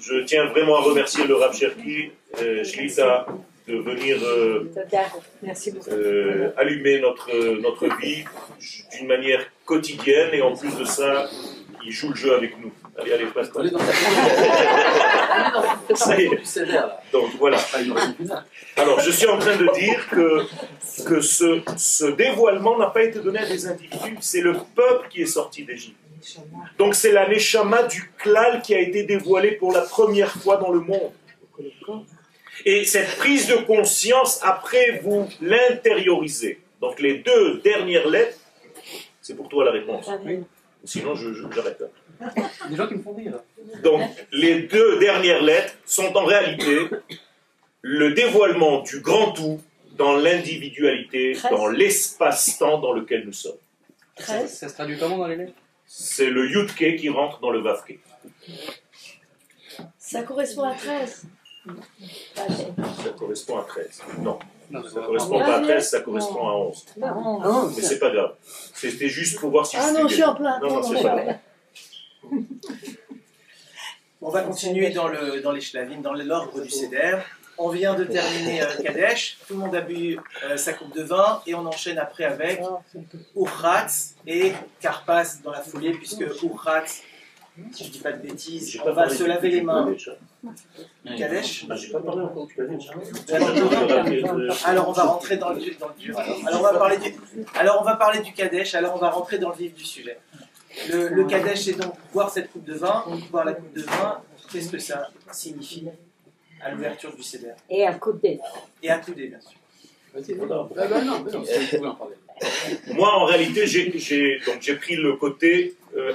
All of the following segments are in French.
Je tiens vraiment à remercier le Rav Cherki, euh, Shlita, de venir euh, euh, allumer notre, notre vie d'une manière quotidienne et en plus de ça, il joue le jeu avec nous. Allez, allez, passe toi. Donc voilà. Alors je suis en train de dire que, que ce, ce dévoilement n'a pas été donné à des individus, c'est le peuple qui est sorti d'Égypte. Donc c'est la Neshama du Klal qui a été dévoilée pour la première fois dans le monde. Et cette prise de conscience, après, vous l'intériorisez. Donc les deux dernières lettres, c'est pour toi la réponse. Sinon, j'arrête. Des gens qui me font rire. Donc les deux dernières lettres sont en réalité le dévoilement du grand tout dans l'individualité, dans l'espace-temps dans lequel nous sommes. Ça, se traduit comment dans les lettres? C'est le Yutke qui rentre dans le Vavke. Ça correspond à 13. Ça correspond à 13. Non. ça correspond pas à 13, ça correspond à 11. Mais c'est pas grave. C'était juste pour voir si Ah non, je suis en plein. Non, non, c'est pas grave. On va continuer dans, le, dans les shlavim, dans l'ordre du Seder. On vient de terminer euh, Kadesh, tout le monde a bu euh, sa coupe de vin et on enchaîne après avec Urratz et Karpas dans la foulée, puisque Urratz, si je ne dis pas de bêtises, on va se laver les mains. Kadesh ah, J'ai pas parlé encore du Kadesh. Alors on va rentrer dans le, dans le dur. Alors on va parler du, alors on va parler du Kadesh, alors on va rentrer dans le vif du sujet. Le, le Kadesh, c'est donc boire cette coupe de vin. Boire la coupe de vin, qu'est-ce que ça signifie à l'ouverture du CDR Et à couder. Et à couder, bien sûr. Moi, en réalité, j'ai pris le côté euh,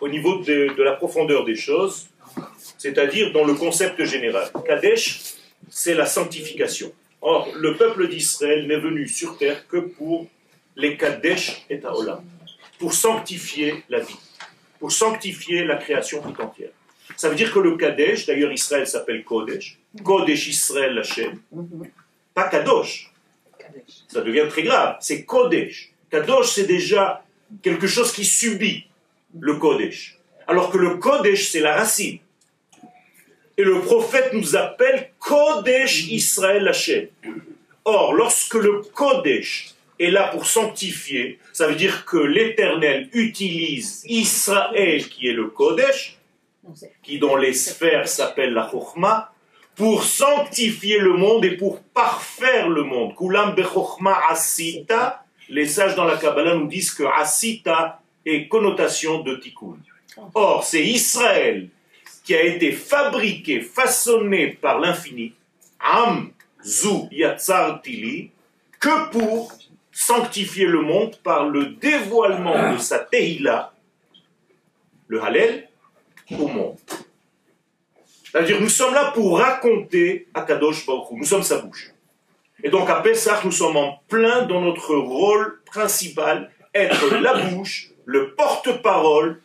au niveau de, de, la profondeur des choses, c'est-à-dire dans le concept général. Kadesh, c'est la sanctification. Or, le peuple d'Israël n'est venu sur terre que pour les Kadesh et Taolam, pour sanctifier la vie, pour sanctifier la création tout entière. Ça veut dire que le Kadesh, d'ailleurs Israël s'appelle Kodesh, Kodesh Israël Hashem, pas Kadosh. Ça devient très grave, c'est Kodesh. Kadosh, c'est déjà quelque chose qui subit le Kodesh. Alors que le Kodesh, c'est la racine. Et le prophète nous appelle Kodesh Israël Hashem. Or, lorsque le Kodesh est là pour sanctifier, ça veut dire que l'Éternel utilise Israël, qui est le Kodesh, qui dans les sphères s'appelle la Chokhmah, pour sanctifier le monde et pour parfaire le monde. Kulam bechokhma asita, les sages dans la Kabbalah nous disent que asita est connotation de tikkun. Or, c'est Israël qui a été fabriqué, façonné par l'infini, Am Zu Yatzar Tili, que pour sanctifier le monde par le dévoilement de sa Tehila, le Hallel, au monde. C'est-à-dire, nous sommes là pour raconter à Kadosh Baruch Nous sommes sa bouche. Et donc, à Pessah, nous sommes en plein dans notre rôle principal, être la bouche, le porte-parole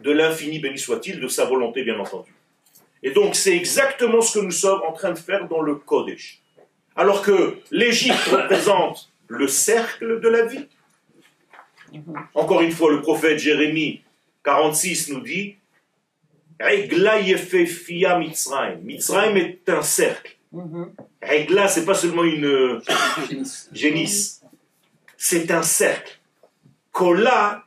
de l'infini, béni soit-il, de sa volonté, bien entendu. Et donc, c'est exactement ce que nous sommes en train de faire dans le Kodesh. Alors que l'Égypte représente le cercle de la vie. Encore une fois, le prophète Jérémie 46 nous dit Regla fia Mitzrayim. Mitzrayim est un cercle. Regla, c'est pas seulement une génisse, c'est un cercle. Kola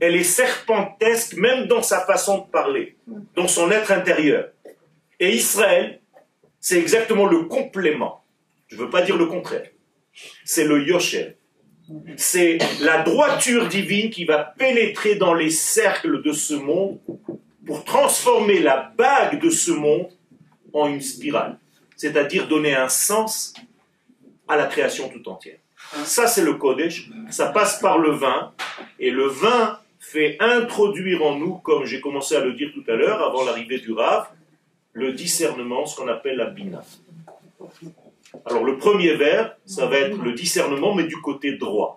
Elle est serpentesque même dans sa façon de parler, dans son être intérieur. Et Israël, c'est exactement le complément. Je ne veux pas dire le contraire. C'est le Yosher. C'est la droiture divine qui va pénétrer dans les cercles de ce monde pour transformer la bague de ce monde en une spirale, c'est-à-dire donner un sens à la création tout entière. Ça, c'est le Kodesh, ça passe par le vin, et le vin fait introduire en nous, comme j'ai commencé à le dire tout à l'heure, avant l'arrivée du Rav, le discernement, ce qu'on appelle la Bina. Alors le premier vers, ça va être le discernement, mais du côté droit.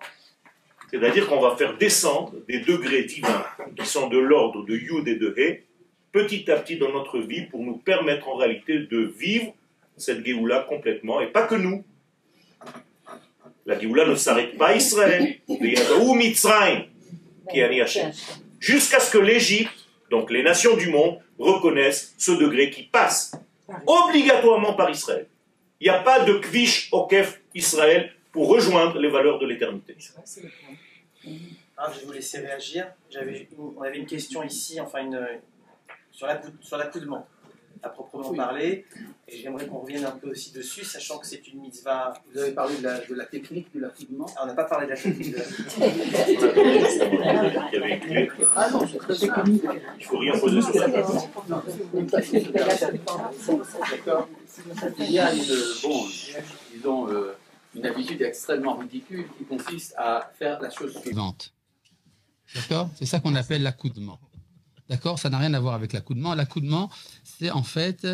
C'est-à-dire qu'on va faire descendre des degrés divins qui sont de l'ordre de Yud et de He, petit à petit dans notre vie pour nous permettre en réalité de vivre cette Géoula complètement, et pas que nous. La Géoula ne s'arrête pas à Israël. Est jusqu'à ce que l'Égypte, donc les nations du monde, reconnaissent ce degré qui passe obligatoirement par Israël. Il n'y a pas de kvish okef Israël pour rejoindre les valeurs de l'éternité. Ah, je vais vous laisser réagir. On avait une question ici, enfin une, sur, la, sur l'accoudement, à proprement parler. Et j'aimerais qu'on revienne un peu aussi dessus, sachant que c'est une mitzvah. Vous avez parlé de la, de la technique de l'accoudement ah, On n'a pas parlé de la technique de l'accoudement. Ah non, c'est très technique. Il ne faut rien poser sur la table. Il y a une, bon, disons, euh, une habitude extrêmement ridicule qui consiste à faire la chose suivante. D'accord? C'est ça qu'on appelle l'accoudement. D'accord? Ça n'a rien à voir avec l'accoudement. L'accoudement, c'est en fait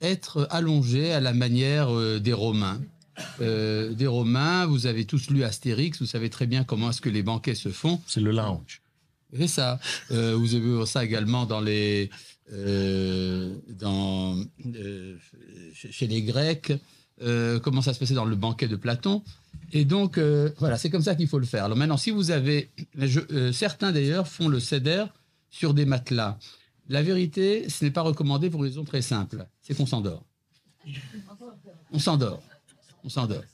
être allongé à la manière euh, des Romains. Euh, des Romains, vous avez tous lu Astérix, vous savez très bien comment est-ce que les banquets se font. C'est le lounge. C'est ça. Euh, vous avez vu ça également dans les, dans, chez les Grecs. comment ça se passait dans le banquet de Platon. Et donc, voilà, c'est comme ça qu'il faut le faire. Alors maintenant, si vous avez... certains d'ailleurs font le céder sur des matelas. La vérité, ce n'est pas recommandé pour une raison très simple, c'est qu'on s'endort. On s'endort. On s'endort.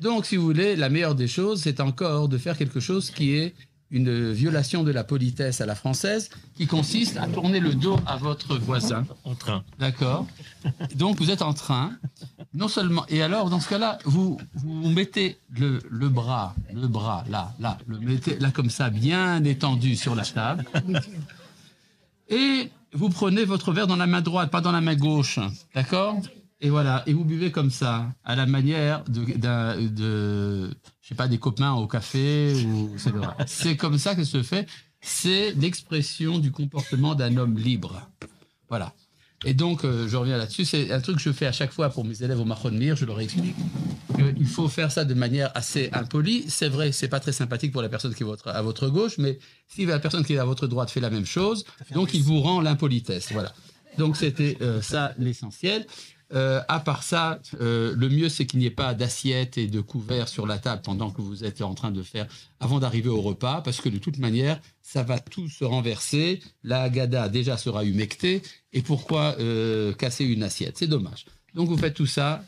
Donc, si vous voulez, la meilleure des choses, c'est encore de faire quelque chose qui est une violation de la politesse à la française, qui consiste à tourner le dos à votre voisin. En train. D'accord Donc, vous êtes en train, non seulement... Et alors, dans ce cas-là, vous, vous mettez le, le bras, le bras, là, là, le mettez là comme ça, bien étendu sur la table. Et vous prenez votre verre dans la main droite, pas dans la main gauche. D'accord? Et voilà. Et vous buvez comme ça, à la manière de, de, de je sais pas, des copains au café. Ou, C'est comme ça que se fait. C'est l'expression du comportement d'un homme libre. Voilà. Et donc, euh, je reviens là-dessus. C'est un truc que je fais à chaque fois pour mes élèves au Mir. Je leur explique qu'il faut faire ça de manière assez impolie. C'est vrai, c'est pas très sympathique pour la personne qui est votre, à votre gauche, mais si la personne qui est à votre droite fait la même chose, donc il vous rend l'impolitesse. Voilà. Donc c'était euh, ça l'essentiel. Euh, à part ça, euh, le mieux c'est qu'il n'y ait pas d'assiette et de couverts sur la table pendant que vous êtes en train de faire, avant d'arriver au repas, parce que de toute manière, ça va tout se renverser. La gada déjà sera humectée. Et pourquoi euh, casser une assiette? C'est dommage. Donc vous faites tout ça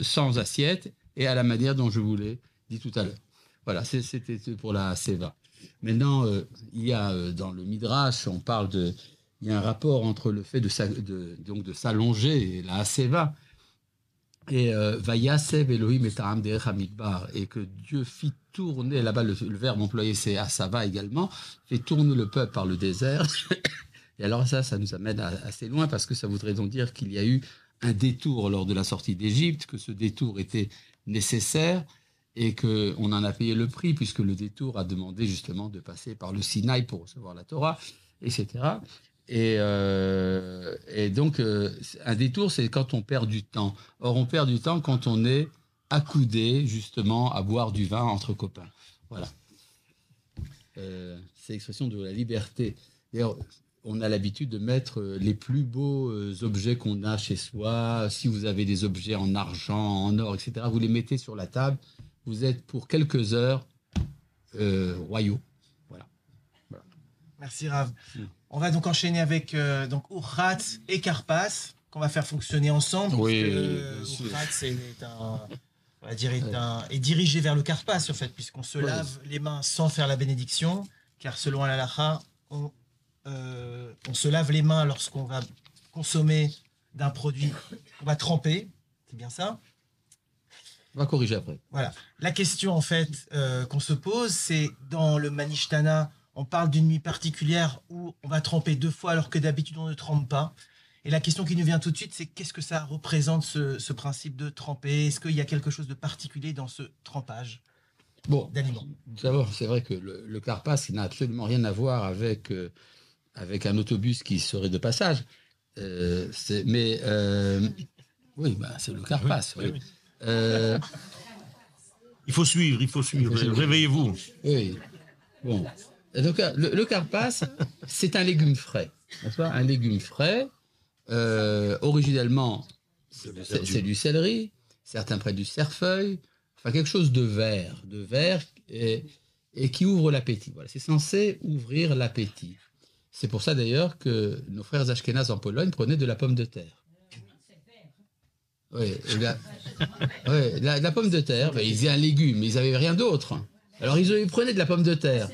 sans assiette et à la manière dont je vous l'ai dit tout à l'heure. Voilà, c'était pour la seva. Maintenant, il y a dans le midrash, on parle de il y a un rapport entre le fait de, donc de s'allonger la Haseva et euh, Vayasev Elohim et Hamidbar. Et que Dieu fit tourner là-bas le, verbe employé c'est Asava également fait tourner le peuple par le désert. Et alors ça ça nous amène assez loin parce que ça voudrait donc dire qu'il y a eu un détour lors de la sortie d'Égypte que ce détour était nécessaire et qu'on en a payé le prix puisque le détour a demandé justement de passer par le Sinaï pour recevoir la Torah etc et, euh, et donc, euh, un détour, c'est quand on perd du temps. Or, on perd du temps quand on est accoudé, justement, à boire du vin entre copains. Voilà. Euh, c'est l'expression de la liberté. D'ailleurs, on a l'habitude de mettre les plus beaux objets qu'on a chez soi. Si vous avez des objets en argent, en or, etc., vous les mettez sur la table. Vous êtes pour quelques heures royaux. Voilà. Merci Rav. On va donc enchaîner avec euh, donc Urrat et Carpas qu'on va faire fonctionner ensemble. Oui. Urrat un, on va dire est, un, est, dirigé vers le Carpas en fait puisqu'on se lave les mains sans faire la bénédiction car selon la on, euh, on se lave les mains lorsqu'on va consommer d'un produit qu'on va tremper. C'est bien ça? On va corriger après. Voilà. La question en fait euh, qu'on se pose, c'est dans le Manishtana, on parle d'une nuit particulière où on va tremper deux fois alors que d'habitude on ne trempe pas. Et la question qui nous vient tout de suite, c'est qu'est-ce que ça représente ce, principe de tremper? Est-ce qu'il y a quelque chose de particulier dans ce trempage bon, d'aliments D'abord, c'est vrai que le, le carpas, n'a absolument rien à voir avec, euh, avec un autobus qui serait de passage. Euh, mais euh, oui, bah, c'est le carpas. il faut suivre, il faut suivre. Réveillez-vous. Oui. Bon. Donc, le, carpas, c'est un légume frais. Un légume frais. Euh, originellement, c'est du céleri. Certains prennent du cerfeuil. Enfin, quelque chose de vert. De vert et, et qui ouvre l'appétit. Voilà. C'est censé ouvrir l'appétit. C'est pour ça d'ailleurs que nos frères Ashkénazes en Pologne prenaient de la pomme de terre. Oui, la, ouais, la, la pomme de terre, ben, ils faisaient un légume, mais ils n'avaient rien d'autre. Alors ils prenaient de la pomme de terre.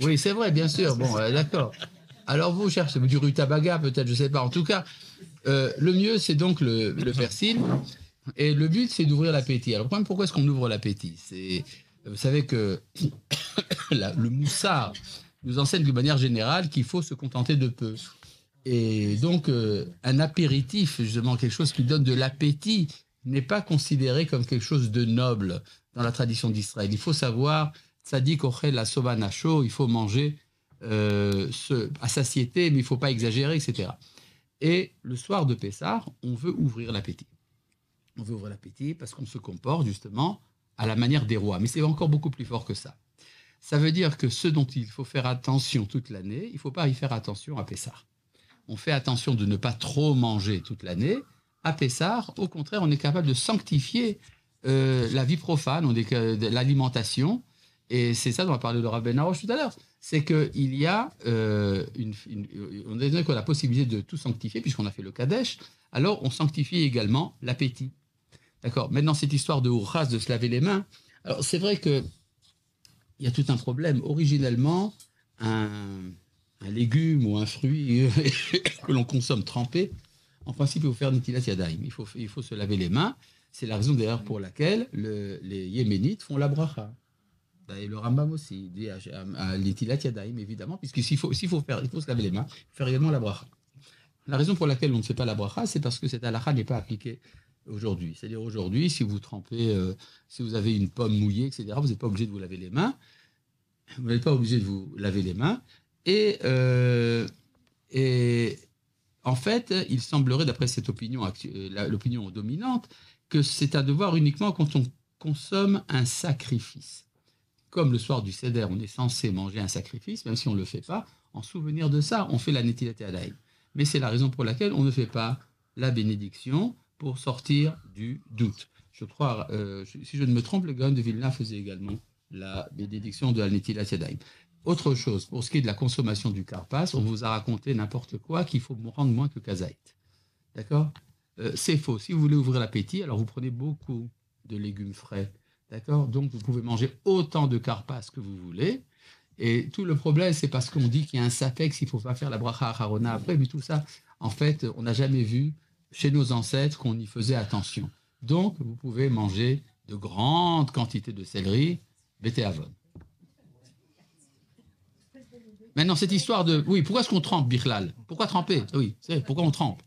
Oui, c'est vrai, bien sûr. Bon, euh, d'accord. Alors vous cherchez du rutabaga, peut-être, je sais pas. En tout cas, euh, le mieux, c'est donc le, persil. Et le but, c'est d'ouvrir l'appétit. Alors, pourquoi est-ce qu'on ouvre l'appétit? C'est, Vous savez que le moussard nous enseigne de manière générale qu'il faut se contenter de peu. Et donc, euh, un apéritif, justement, quelque chose qui donne de l'appétit, n'est pas considéré comme quelque chose de noble dans la tradition d'Israël. Il faut savoir, tzadik ochel la sovana chaud, il faut manger euh, à satiété, mais il faut pas exagérer, etc. Et le soir de Pessah, on veut ouvrir l'appétit. On veut ouvrir l'appétit parce qu'on se comporte justement à la manière des rois. Mais c'est encore beaucoup plus fort que ça. Ça veut dire que ce dont il faut faire attention toute l'année, il ne faut pas y faire attention à Pessah. On fait attention de ne pas trop manger toute l'année. À Pessah, au contraire, on est capable de sanctifier euh, la vie profane, l'alimentation. Et c'est ça dont a parlé le Rav Ben Arosh tout à l'heure. C'est qu'il y a euh, une, on a qu'on a la possibilité de tout sanctifier, puisqu'on a fait le Kadesh. Alors, on sanctifie également l'appétit. D'accord? Maintenant, cette histoire de Urras, de se laver les mains. Alors, c'est vrai que il y a tout un problème. Originellement, un, légume ou un fruit euh, que l'on consomme trempé, en principe, il faut faire Nitilat Yadayim. Il faut, il faut se laver les mains. C'est la raison d'ailleurs pour laquelle le- les Yéménites font la bracha. Et le Rambam aussi dit à, Nitilat Yadayim, évidemment, puisque s'il faut, s'il faut, il faut se laver les mains, faire également la bracha. La raison pour laquelle on ne fait pas la bracha, c'est parce que cette halakha n'est pas appliquée aujourd'hui. C'est-à-dire aujourd'hui, si vous trempez, euh, si vous avez une pomme mouillée, etc., vous n'êtes pas obligé de vous laver les mains. Vous n'êtes pas obligé de vous laver les mains. Et, euh, en fait, il semblerait, d'après cette opinion, euh, l'opinion dominante, que c'est un devoir uniquement quand on consomme un sacrifice. Comme le soir du Seder, on est censé manger un sacrifice, même si on ne le fait pas, en souvenir de ça, on fait la Netilat Yadayim. Mais c'est la raison pour laquelle on ne fait pas la bénédiction pour sortir du doute. Je crois, euh, si je ne me trompe, le Gaon de Vilna faisait également la bénédiction de la Netilat. Autre chose, pour ce qui est de la consommation du carpas, on vous a raconté n'importe quoi qu'il faut rendre moins que kazaït. D'accord? Euh, C'est faux. Si vous voulez ouvrir l'appétit, alors vous prenez beaucoup de légumes frais. D'accord? Donc vous pouvez manger autant de carpas que vous voulez. Et tout le problème, c'est parce qu'on dit qu'il y a un sapex, il ne faut pas faire la bracha harona après, mais tout ça, en fait, on n'a jamais vu chez nos ancêtres qu'on y faisait attention. Donc, vous pouvez manger de grandes quantités de céleri, bétéavon. Maintenant, cette histoire de... Oui, pourquoi est-ce qu'on trempe, Birlal? Pourquoi tremper? Oui, c'est pourquoi on trempe?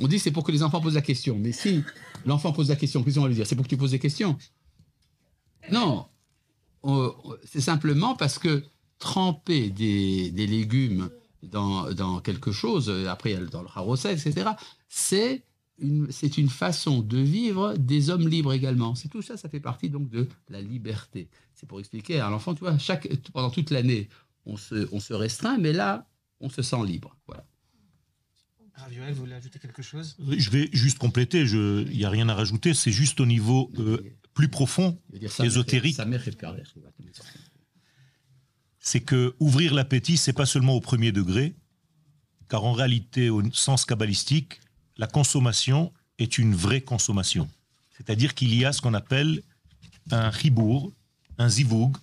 On dit c'est pour que les enfants posent la question. Mais si l'enfant pose la question, qu'est-ce qu'on va lui dire? C'est pour que tu poses des questions Non. On- on- C'est simplement parce que tremper des, des légumes dans, dans quelque chose, euh, après dans le haroset, etc., c'est une, c'est une façon de vivre des hommes libres également. C'est tout ça, ça fait partie donc de la liberté. C'est pour expliquer à l'enfant, tu vois, chaque, pendant toute l'année, on se, on se restreint, mais là, on se sent libre. Voilà. Yoel, vous voulez ajouter quelque chose? Je vais juste compléter, il n'y a rien à rajouter, c'est juste au niveau euh, plus profond, ésotérique. C'est que ouvrir l'appétit, c'est pas seulement au premier degré, car en réalité, au sens kabbalistique, la consommation est une vraie consommation. C'est-à-dire qu'il y a ce qu'on appelle un chibour, un zivoug.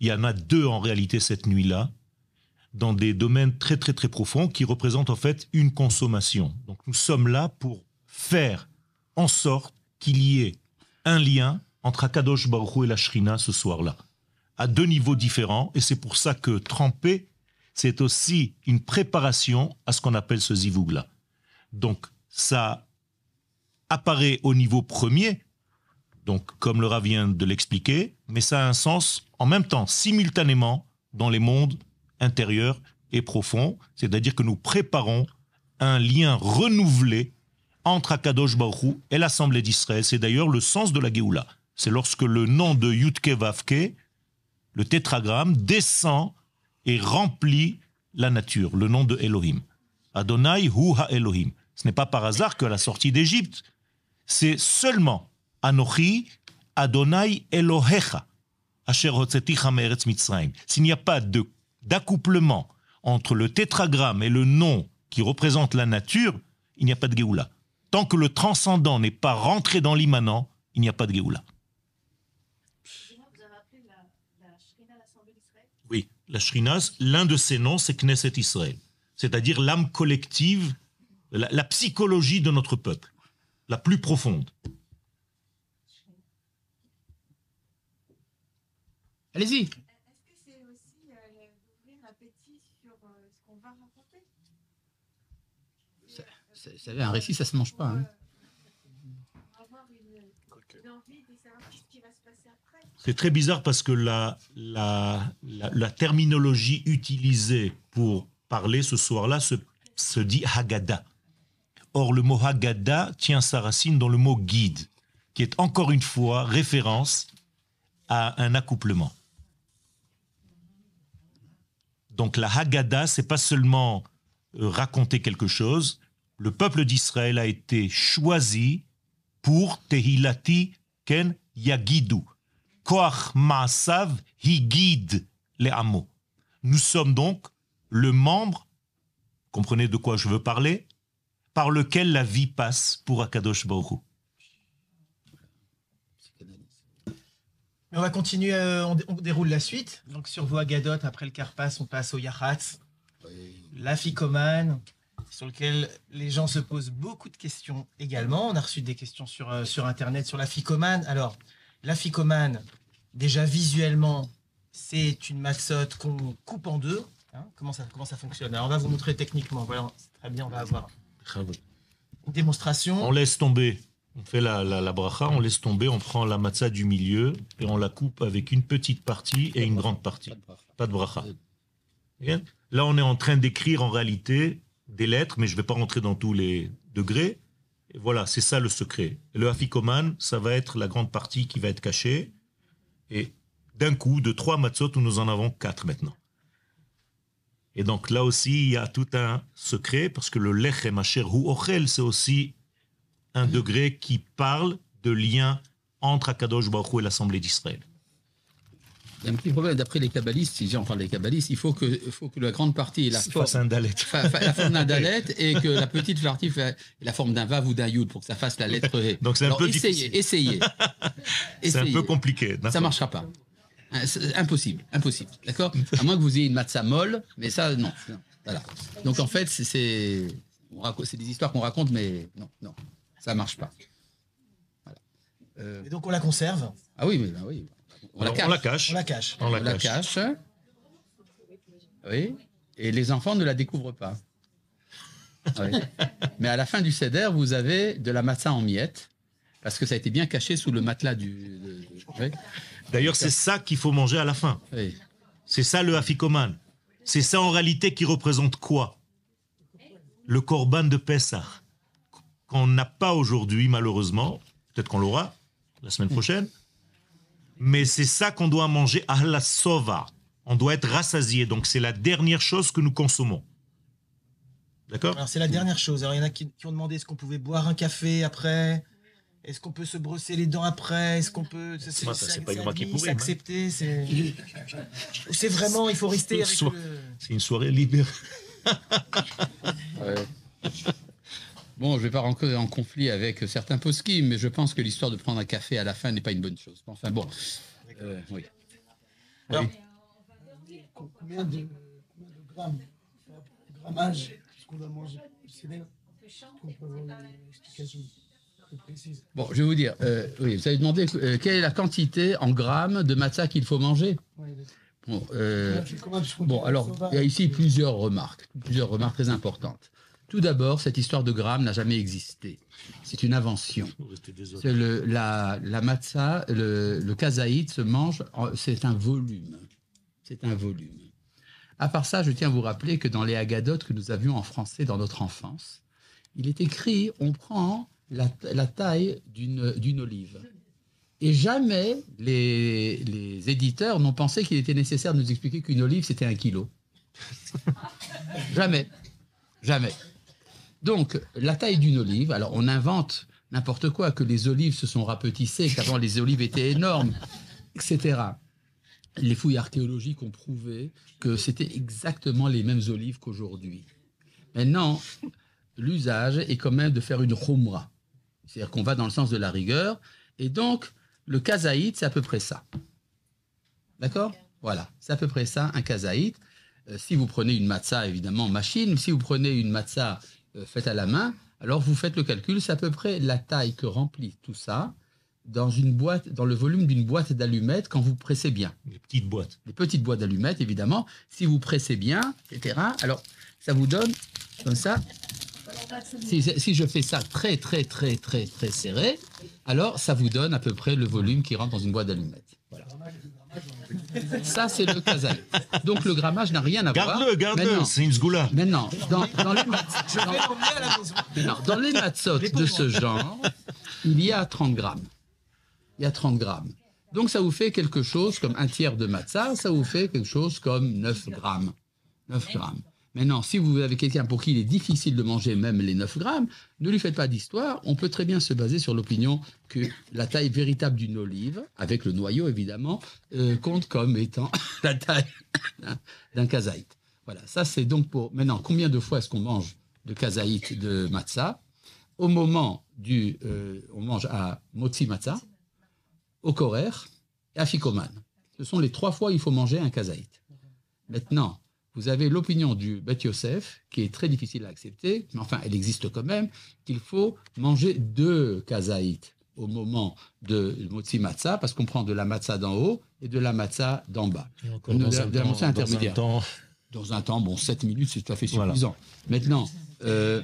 Il y en a deux en réalité cette nuit-là, dans des domaines très très très profonds qui représentent en fait une consommation. Donc nous sommes là pour faire en sorte qu'il y ait un lien entre Akadosh Baruch et la Shrina ce soir-là à deux niveaux différents, et c'est pour ça que tremper, c'est aussi une préparation à ce qu'on appelle ce zivoug-là. Donc, ça apparaît au niveau premier, donc comme le Rav vient de l'expliquer, mais ça a un sens en même temps, simultanément, dans les mondes intérieurs et profonds, c'est-à-dire que nous préparons un lien renouvelé entre Akadosh Baruch et l'Assemblée d'Israël. C'est d'ailleurs le sens de la Géoula. C'est lorsque le nom de Yudke Vavke, le tétragramme, descend et remplit la nature, le nom de Elohim. Adonai Hu Ha Elohim. Ce n'est pas par hasard qu'à la sortie d'Égypte, c'est seulement Anochi Adonai Elohecha. Asher Mitzrayim. S'il n'y a pas d'accouplement entre le tétragramme et le nom qui représente la nature, il n'y a pas de Géoula. Tant que le transcendant n'est pas rentré dans l'immanent, il n'y a pas de Géoula. Oui, la Shrinaz, l'un de ses noms, c'est Knesset Israël, c'est-à-dire l'âme collective, la, la psychologie de notre peuple, la plus profonde. Allez-y. Est-ce que c'est aussi euh, d'ouvrir l'appétit sur euh, ce qu'on va raconter? Vous savez, un récit, ça se mange pas. hein. Pour avoir une, une envie de savoir ce qui va se passer après. C'est très bizarre parce que la, terminologie utilisée pour parler ce soir-là se, se dit Haggadah. Or, le mot Haggadah tient sa racine dans le mot guide, qui est encore une fois référence à un accouplement. Donc la Haggadah, c'est pas seulement euh, raconter quelque chose. Le peuple d'Israël a été choisi pour Tehilati Ken Yagidu. Koach Maasav Higid les hameaux. Nous sommes donc le membre, comprenez de quoi je veux parler, par lequel la vie passe pour Akadosh. Mais on va continuer, euh, on, dé- on déroule la suite. Donc sur vos Agadot, après le Karpas, on passe au Yahatz, l'Afikoman, sur lequel les gens se posent beaucoup de questions également. On a reçu des questions sur, euh, sur Internet sur l'Afikoman. Alors, l'Afikoman, déjà visuellement, c'est une matzot qu'on coupe en deux. Hein, comment, ça, comment ça fonctionne? Alors, on va vous montrer techniquement. Voilà, c'est très bien, on va avoir une démonstration. On laisse tomber, on fait la, la, la bracha, on laisse tomber, on prend la matzah du milieu et on la coupe avec une petite partie et une grande partie. Pas de bracha. Là, on est en train d'écrire en réalité des lettres, mais je ne vais pas rentrer dans tous les degrés. Voilà, c'est ça le secret. Le afikoman, ça va être la grande partie qui va être cachée. Et d'un coup, de trois matzot, nous en avons quatre maintenant. Et donc là aussi, il y a tout un secret, parce que le lechem asher hu ochel, c'est aussi un degré qui parle de lien entre Akadosh Baruch et l'Assemblée d'Israël. Il y a un petit problème, d'après les kabbalistes, si j'en parle des kabbalistes, il faut que, il faut que la grande partie ait la forme, un dalet. fa- fa- la forme d'un dalet et que la petite partie fait la forme d'un vav ou d'un yud pour que ça fasse la lettre E. Donc c'est un Alors, peu essayez, difficile. essayez. C'est un peu compliqué. Ça d'accord. marchera pas. Hein, c'est Impossible, impossible. D'accord À moins que vous ayez une matzah molle, mais ça, non. non. Voilà. Donc en fait, c'est- des histoires qu'on raconte, mais non, non, ça marche pas. Voilà. Euh, Et donc on la conserve, ah oui, mais bah oui. On la cache. on la cache. on la cache. On la On la cache. cache. Oui. Et les enfants ne la découvrent pas. Oui. Mais à la fin du CEDER, vous avez de la matzah en miettes, parce que ça a été bien caché sous le matelas du. oui. D'ailleurs, c'est ça qu'il faut manger à la fin. Oui. C'est ça le afikoman. C'est ça en réalité qui représente quoi? Le korban de Pessah. Qu'on n'a pas aujourd'hui, malheureusement. Peut-être qu'on l'aura la semaine prochaine. Mais c'est ça qu'on doit manger à la sova. On doit être rassasié. Donc c'est la dernière chose que nous consommons. D'accord? Alors c'est la dernière chose. Alors il y en a qui, qui ont demandé est-ce qu'on pouvait boire un café après? Est-ce qu'on peut se brosser les dents après? Est-ce qu'on peut c'est, Moi, ça, c'est pas moi qui admis, pourris, c'est c'est Ou c'est vraiment il faut rester avec Soit- le C'est une soirée libérée. Ouais. Bon, je vais pas rentrer en conflit avec certains poskim, mais je pense que l'histoire de prendre un café à la fin n'est pas une bonne chose. Enfin bon, euh, oui. Alors, Combien de, combien de grammes Grammage ce qu'on doit manger C'est bien. On peut avoir une explication plus précise? Bon, je vais vous dire, euh, oui, vous avez demandé euh, quelle est la quantité en grammes de matzah qu'il faut manger? Bon, euh, bon, alors, il y a ici plusieurs remarques, plusieurs remarques très importantes. Tout d'abord, cette histoire de grammes n'a jamais existé. C'est une invention. Le, la, la matzah, le, le kazaït se mange, c'est un volume. C'est un volume. À part ça, je tiens à vous rappeler que dans les Haggadot que nous avions en français dans notre enfance, il est écrit on prend la, la taille d'une d'une olive. Et jamais les, les éditeurs n'ont pensé qu'il était nécessaire de nous expliquer qu'une olive, c'était un kilo. jamais. Jamais. Donc, la taille d'une olive, alors on invente n'importe quoi, que les olives se sont rapetissées, qu'avant les olives étaient énormes, etc. les fouilles archéologiques ont prouvé que c'était exactement les mêmes olives qu'aujourd'hui. Maintenant, l'usage est quand même de faire une khumra. C'est-à-dire qu'on va dans le sens de la rigueur. Et donc, le kazaït, c'est à peu près ça. D'accord? Voilà, c'est à peu près ça, un kazaït. Euh, si vous prenez une matzah, évidemment, machine, si vous prenez une matzah faite à la main, alors vous faites le calcul, c'est à peu près la taille que remplit tout ça dans une boîte, dans le volume d'une boîte d'allumettes quand vous pressez bien. Les petites boîtes. Les petites boîtes d'allumettes, évidemment. Si vous pressez bien, etc. Alors, ça vous donne comme ça. Si, si je fais ça très, très, très, très, très serré, alors ça vous donne à peu près le volume qui rentre dans une boîte d'allumettes. Ça, c'est le kazaï. Donc, le grammage n'a rien à voir. Garde-le, garde-le, c'est une sgoula. Maintenant, dans, dans les dans matzot de ce genre, il y a 30 grammes. Il y a 30 grammes. Donc ça vous fait quelque chose comme un tiers de matzah, ça vous fait quelque chose comme 9 grammes. 9 grammes. Maintenant, si vous avez quelqu'un pour qui il est difficile de manger même les 9 grammes, ne lui faites pas d'histoire. On peut très bien se baser sur l'opinion que la taille véritable d'une olive, avec le noyau évidemment, euh, compte comme étant la taille d'un- d'un kazaït. Voilà, ça c'est donc pour... Maintenant, combien de fois est-ce qu'on mange de kazaït de matzah? Au moment du... euh, on mange à motzi matzah, au korer et à fikoman. Ce sont les trois fois où il faut manger un kazaït. Maintenant, vous avez l'opinion du Bet Yosef, qui est très difficile à accepter, mais enfin, elle existe quand même, qu'il faut manger deux kazaït au moment de motzi matzah, parce qu'on prend de la matzah d'en haut et de la matzah d'en bas. Et encore De- dans de- un de la temps- dans un intermédiaire. temps- Dans un temps, bon, 7 minutes, c'est tout à fait Voilà. suffisant. Maintenant, euh,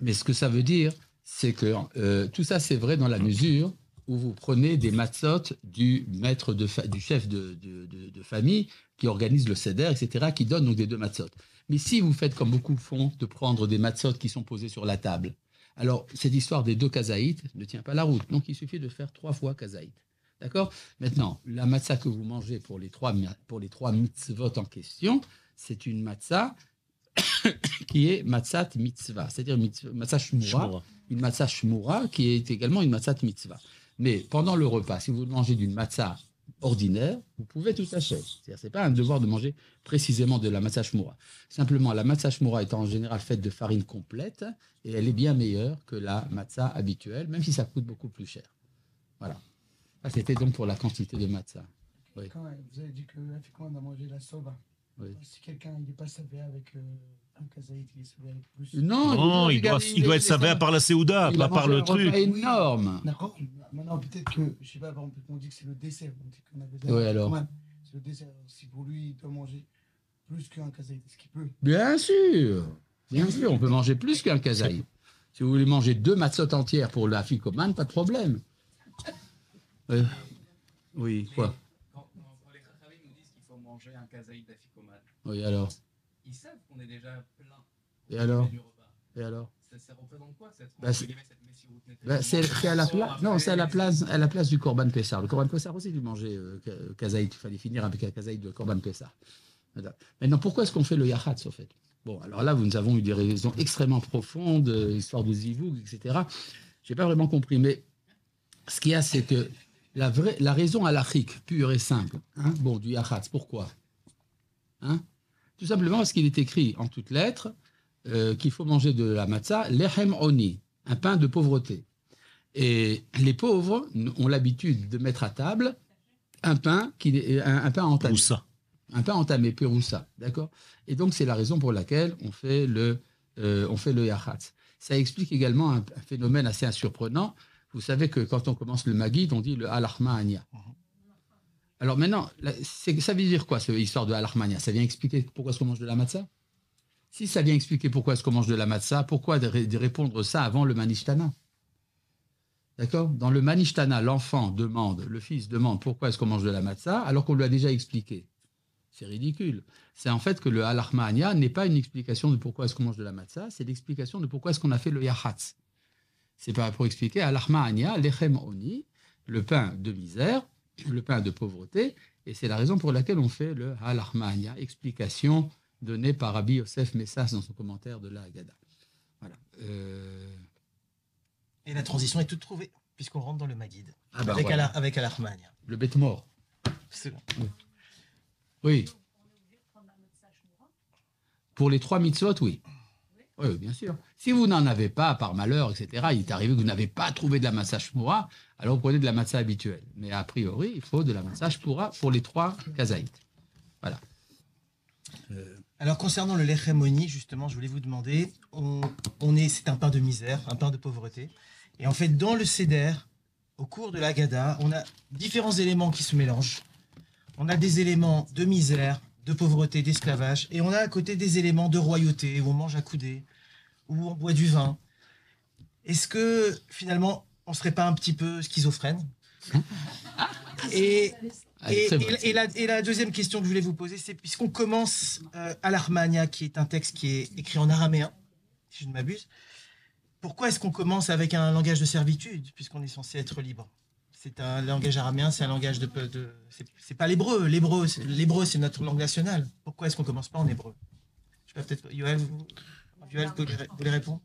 mais ce que ça veut dire, c'est que euh, tout ça, c'est vrai dans la mesure où vous prenez des matzot du maître de fa- du chef de, de- de- de famille qui organise le seder, etc., qui donne donc des deux matzot. Mais si vous faites comme beaucoup font, de prendre des matzot qui sont posés sur la table, alors cette histoire des deux kazaïtes ne tient pas la route. Donc il suffit de faire trois fois kazaït. D'accord? Maintenant, la matzah que vous mangez pour les trois, pour les trois mitzvot en question, c'est une matzah qui est matzat mitzvah, c'est-à-dire matzah Shmura. une matzah shmura qui est également une matzat mitzvah. Mais pendant le repas, si vous mangez d'une matzah ordinaire, vous pouvez tout fait. C'est-à-dire, c'est pas un devoir de manger précisément de la matzah shmura. Simplement, la matzah shmura est en général faite de farine complète et elle est bien meilleure que la matzah habituelle, même si ça coûte beaucoup plus cher. Voilà. Ça, c'était donc pour la quantité de matzah. Oui. Quand vous avez dit que on a mangé la soba. Oui. Si quelqu'un n'est pas savé avec euh, un kazaït, il est savé avec plus. Non, Non, il doit, il doit être savé par la Séouda, Il pas par le truc. énorme. D'accord. Maintenant, peut-être que, je sais pas, on dit que c'est le dessert. On dit qu'on avait Oui, alors. C'est le dessert. Si pour lui, il doit manger plus qu'un kazaït, est-ce qu'il peut Bien sûr, bien sûr, on peut manger plus qu'un kazaï. Si vous voulez manger deux matzot entières pour la ficomane, pas de problème. Euh, oui, quoi Quand, les nous disent qu'il faut manger un kazaïd d'afikoman, Oui, alors ils savent qu'on est déjà plein Et alors. Et alors Ça, ça représente quoi cette, Bah, c'est- Bah, c'est c'est à la place. Non, c'est à la place, à la place du Corban Pessar. Le Corban Pessar aussi, il mangeait euh. Il fallait finir avec un kazaït de Corban Pessar. Maintenant, pourquoi est-ce qu'on fait le yachatz, au fait? Bon, alors là, nous avons eu des raisons extrêmement profondes, euh, histoire de zivoug, etc. J'ai pas vraiment compris, mais ce qu'il y a, c'est que la, vraie, la raison halachique, pure et simple, hein, bon, du yachatz, pourquoi? Hein? Tout simplement parce qu'il est écrit en toutes lettres euh, qu'il faut manger de la matzah, lechem oni, un pain de pauvreté. Et les pauvres ont l'habitude de mettre à table un pain, qui, est- un, un pain entamé. Un pain entamé, peroussa, d'accord? Et donc, c'est la raison pour laquelle on fait le, euh, on fait le yachatz. Ça explique également un, un phénomène assez surprenant. Vous savez que quand on commence le Magid, on dit le Alachmania. Alors maintenant, ça veut dire quoi, cette histoire de Alachmania Ça vient expliquer pourquoi est-ce qu'on mange de la matzah Si ça vient expliquer pourquoi est-ce qu'on mange de la matzah, pourquoi de, ré- de répondre ça avant le Manishtana? D'accord? Dans le Manishtana, l'enfant demande, le fils demande pourquoi est-ce qu'on mange de la matzah, alors qu'on lui a déjà expliqué. C'est ridicule. C'est en fait que le halachmania n'est pas une explication de pourquoi est-ce qu'on mange de la matzah, c'est l'explication de pourquoi est-ce qu'on a fait le yahatz. C'est pas pour expliquer halachmania, lechem oni, le pain de misère, le pain de pauvreté, et c'est la raison pour laquelle on fait le halachmania, explication donnée par Rabbi Yosef Messas dans son commentaire de la Haggadah. Voilà. Euh, Et la transition est toute trouvée, puisqu'on rentre dans le Magid. Ah bah avec, voilà. Avec Al-Armania. Le bête mort. Bon. Oui. Pour les trois mitzvot, oui. Oui, oui, bien sûr. Si vous n'en avez pas, par malheur, etc., il est arrivé que vous n'avez pas trouvé de la massage moura, alors vous prenez de la matzah habituelle. Mais a priori, il faut de la massage moura pour les trois kazaïtes. Voilà. Alors concernant le lechem oni, justement, je voulais vous demander, on, est, c'est un pain de misère, un pain de pauvreté. Et en fait, dans le Seder, au cours de la Gada, on a différents éléments qui se mélangent. On a des éléments de misère, de pauvreté, d'esclavage, et on a à côté des éléments de royauté, où on mange à coudée, où on boit du vin. Est-ce que finalement, on serait pas un petit peu schizophrène? Et Ah, et, la, et la deuxième question que je voulais vous poser, c'est puisqu'on commence euh, à l'Armania, qui est un texte qui est écrit en araméen, si je ne m'abuse, pourquoi est-ce qu'on commence avec un langage de servitude, puisqu'on est censé être libre? C'est un langage araméen, c'est un langage de... de c'est- pas l'hébreu, l'hébreu, c'est- notre langue nationale. Pourquoi est-ce qu'on commence pas en hébreu? Je sais pas, peut-être... Yoël, vous, Vous voulez- répondre?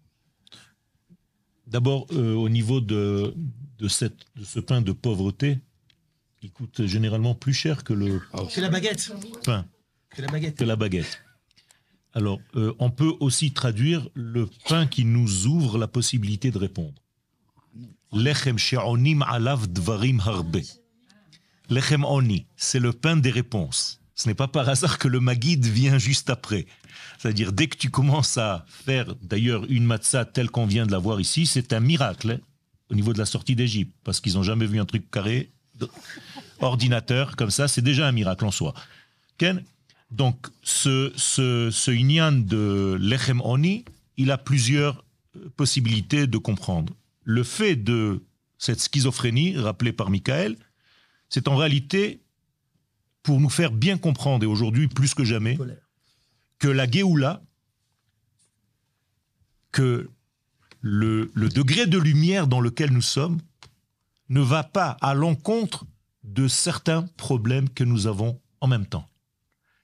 D'abord, euh, au niveau de, de, cette, de ce pain de pauvreté, il coûte généralement plus cher que le Que la baguette pain, Que la baguette. que la baguette. Alors, euh, on peut aussi traduire le pain qui nous ouvre la possibilité de répondre. Lechem she'onim alav dvarim harbe. Lechem oni, c'est le pain des réponses. Ce n'est pas par hasard que le Maguide vient juste après. C'est-à-dire, dès que tu commences à faire, d'ailleurs, une matzah telle qu'on vient de la voir ici, c'est un miracle hein, au niveau de la sortie d'Égypte, parce qu'ils n'ont jamais vu un truc carré, ordinateur, comme ça, c'est déjà un miracle en soi. Ken Donc, ce, ce, ce de Lechem Oni, il a plusieurs euh, possibilités de comprendre. Le fait de cette schizophrénie, rappelée par Michael, c'est en réalité pour nous faire bien comprendre, et aujourd'hui plus que jamais, que la Géoula, que le, le degré de lumière dans lequel nous sommes ne va pas à l'encontre de certains problèmes que nous avons en même temps.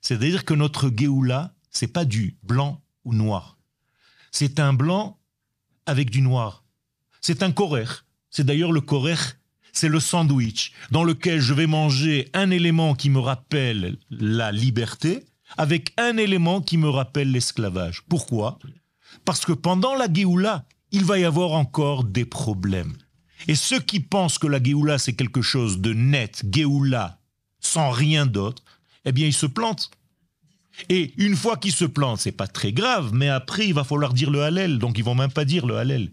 C'est-à-dire que notre Géoula, c'est pas du blanc ou noir. C'est un blanc avec du noir. C'est un korer. C'est d'ailleurs le korer, c'est le sandwich dans lequel je vais manger un élément qui me rappelle la liberté avec un élément qui me rappelle l'esclavage. Pourquoi? Parce que pendant la Géoula, il va y avoir encore des problèmes. Et ceux qui pensent que la Géoula c'est quelque chose de net, Géoula, sans rien d'autre, eh bien ils se plantent. Et une fois qu'ils se plantent, c'est pas très grave, mais après il va falloir dire le Hallel, donc ils vont même pas dire le Hallel.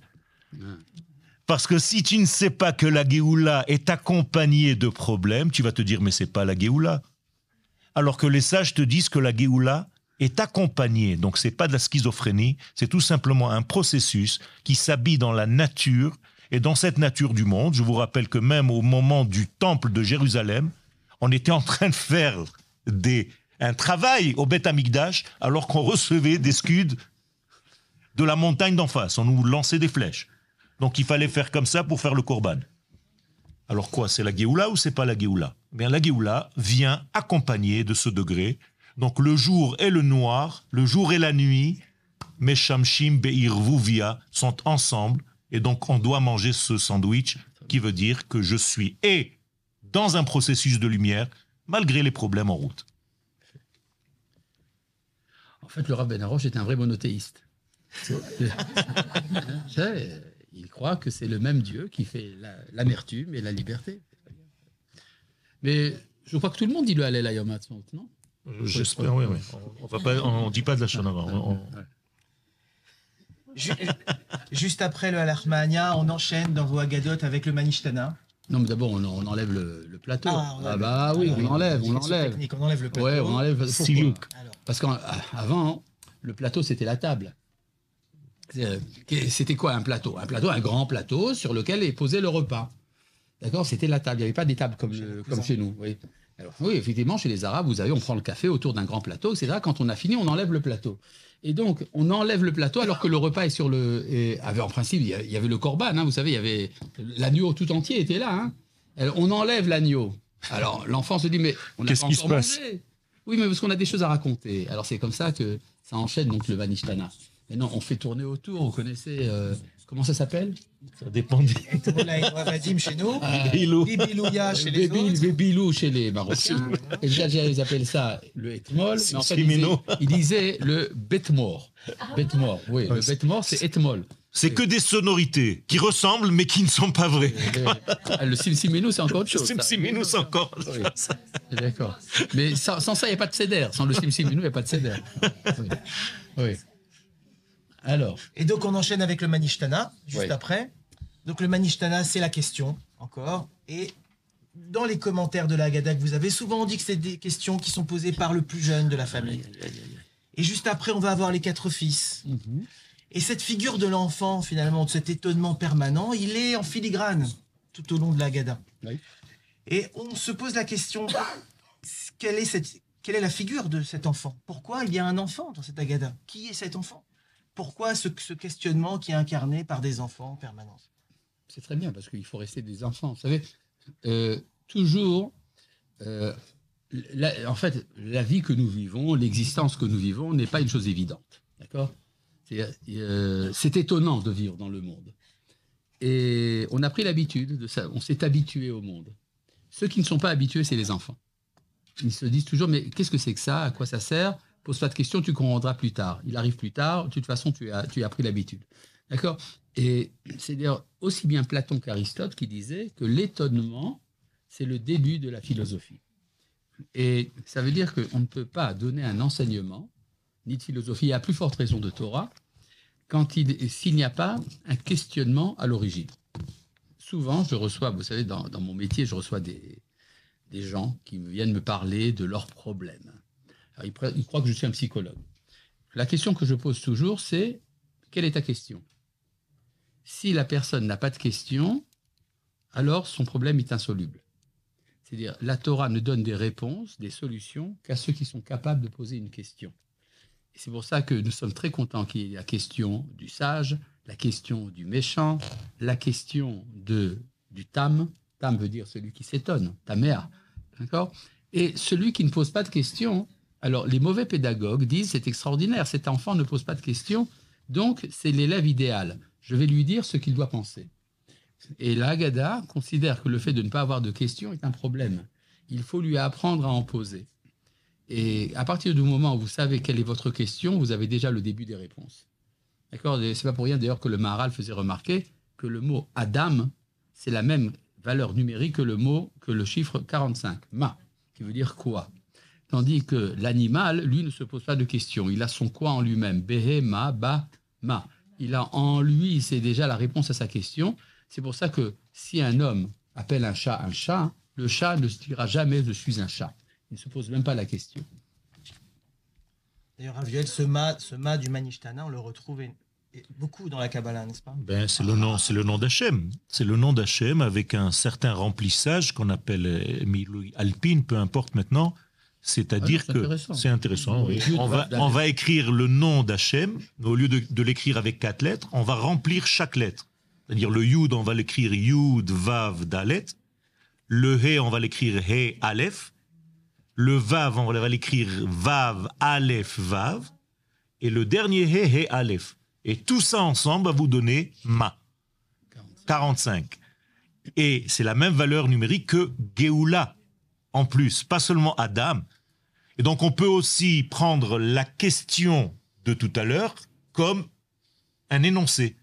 Parce que si tu ne sais pas que la Géoula est accompagnée de problèmes, tu vas te dire mais c'est pas la Géoula. Alors que les sages te disent que la Géoula est accompagnée, donc c'est pas de la schizophrénie, c'est tout simplement un processus qui s'habille dans la nature et dans cette nature du monde. Je vous rappelle que même au moment du temple de Jérusalem, on était en train de faire des, un travail au Beth Amikdash alors qu'on recevait des scuds de la montagne d'en face. On nous lançait des flèches. Donc il fallait faire comme ça pour faire le korban. Alors quoi, c'est la Géoula ou c'est pas la Géoula? Eh Bien la Géoula vient accompagner de ce degré. Donc le jour et le noir, le jour et la nuit, Meshamshim Beirvuvia sont ensemble et donc on doit manger ce sandwich qui veut dire que je suis et dans un processus de lumière malgré les problèmes en route. En fait, le Rav Ben Aroche est un vrai monothéiste. C'est- C'est- il croit que c'est le même Dieu qui fait la- l'amertume et la liberté. Mais je crois que tout le monde dit le Hallel à Yom non? J'espère, oui, oui. On, on va pas, on dit pas de la Shonara. On- on- Ju- Juste après le Alarmania, on enchaîne dans vos Agadot avec le Manishtana. Non, mais d'abord, on, on enlève le, le plateau. Ah, Ah, bah oui, on enlève, on enlève. on enlève le plateau. Ouais, on enlève. Parce qu'avant, le plateau, c'était la table. Euh, C'était quoi un plateau? Un plateau, un grand plateau sur lequel est posé le repas. D'accord? C'était la table. Il n'y avait pas des tables comme, le- comme chez nous. Oui. Alors, oui, effectivement, chez les Arabes, vous savez, on prend le café autour d'un grand plateau, etc. Quand on a fini, on enlève le plateau. Et donc, on enlève le plateau alors que le repas est sur le. et avait, en principe, il y a- avait le corban, hein, vous savez, il y avait. L'agneau tout entier était là. hein. Alors, on enlève l'agneau. Alors, l'enfant se dit, mais on n'a Qu'est-ce qui se passe? Oui, mais parce qu'on a des choses à raconter. Alors, c'est comme ça que ça enchaîne donc le Vanishtana. Mais non, on fait tourner autour, vous connaissez. euh, comment ça s'appelle? Ça dépend des... Wabadim chez nous, Ah, Bilou. Bibilouya chez les autres. Bébilou chez les Marocains. Et les Algériens, ils appellent ça le etmol. Mais en fait, ils disaient, ils disaient le betmor. Betmor, oui. Le betmor, c'est etmol. C'est que des sonorités qui ressemblent mais qui ne sont pas vraies. Ah, Le simsimino, c'est encore autre chose. ça. Simsimino, c'est encore. Oui. D'accord. Mais sans, sans ça, il n'y a pas de céder. Sans le simsimino, il n'y a pas de céder. Oui. oui. Alors, Et donc on enchaîne avec le Manishtana, juste Ouais. après. Donc le Manishtana, c'est la question, encore. Et dans les commentaires de la Haggadah que vous avez, souvent on dit que c'est des questions qui sont posées par le plus jeune de la famille. Et juste après, on va avoir les quatre fils. Mhm. Et cette figure de l'enfant, finalement, de cet étonnement permanent, il est en filigrane tout au long de la Haggadah. Oui. Et on se pose la question, quelle est, cette, quelle est la figure de cet enfant? Pourquoi il y a un enfant dans cette Haggadah? Qui est cet enfant? Pourquoi ce, questionnement qui est incarné par des enfants en permanence? C'est très bien parce qu'il faut rester des enfants. Vous savez, euh, toujours, euh, en fait, la vie que nous vivons, l'existence que nous vivons n'est pas une chose évidente. D'accord? C'est euh, c'est étonnant de vivre dans le monde. Et on a pris l'habitude de ça. On s'est habitué au monde. Ceux qui ne sont pas habitués, c'est les enfants. Ils se disent toujours, mais qu'est-ce que c'est que ça? À quoi ça sert? Pose pas de questions, tu comprendras plus tard. Il arrive plus tard, de toute façon, tu as, tu as pris l'habitude. D'accord? Et c'est d'ailleurs aussi bien Platon qu'Aristote qui disait que l'étonnement, c'est le début de la philosophie. Et ça veut dire qu'on ne peut pas donner un enseignement, ni de philosophie, à plus forte raison de Torah, quand il- s'il n'y a pas un questionnement à l'origine. Souvent, je reçois, vous savez, dans, mon métier, je reçois des, des gens qui viennent me parler de leurs problèmes. Ils croient que je suis un psychologue. La question que je pose toujours, c'est quelle est ta question? Si la personne n'a pas de question, alors son problème est insoluble. C'est-à-dire, la Torah ne donne des réponses, des solutions qu'à ceux qui sont capables de poser une question. C'est pour ça que nous sommes très contents qu'il y ait la question du sage, la question du méchant, la question de, du tam. Tam veut dire celui qui s'étonne, ta mère. D'accord? Et celui qui ne pose pas de questions, alors les mauvais pédagogues disent c'est extraordinaire, cet enfant ne pose pas de questions, donc c'est l'élève idéal. Je vais lui dire ce qu'il doit penser. Et la Haggadah considère que le fait de ne pas avoir de questions est un problème. Il faut lui apprendre à en poser. Et à partir du moment où vous savez quelle est votre question, vous avez déjà le début des réponses. D'accord? C'est pas pour rien d'ailleurs que le Maharal faisait remarquer que le mot Adam, c'est la même valeur numérique que le mot, que le chiffre 45, ma, qui veut dire quoi? Tandis que l'animal, lui, ne se pose pas de questions. Il a son quoi en lui-même. Behe, ma, ba, ma. Il a en lui, c'est déjà la réponse à sa question. C'est pour ça que si un homme appelle un chat un chat, le chat ne se dira jamais je suis un chat. Il ne se pose même pas la question. D'ailleurs, Raviel, ce ma, ce ma du Manishtana, on le retrouve beaucoup dans la Kabbalah, n'est-ce pas? Ben, c'est le nom, c'est le nom d'Hachem. C'est le nom d'Hachem avec un certain remplissage qu'on appelle Milui alpine, peu importe maintenant. C'est-à-dire Ah que c'est intéressant. oui. On va, on écrire le nom d'Hachem au lieu de, de l'écrire avec quatre lettres. On va remplir chaque lettre. C'est-à-dire le Yud, on va l'écrire Yud Vav Dalet. Le He, on va l'écrire He Aleph. Le Vav, on va l'écrire Vav Aleph Vav. Et le dernier He, He Aleph. Et tout ça ensemble va vous donner Ma. 45. Et c'est la même valeur numérique que Géoula, en plus, pas seulement Adam. Et donc on peut aussi prendre la question de tout à l'heure comme un énoncé.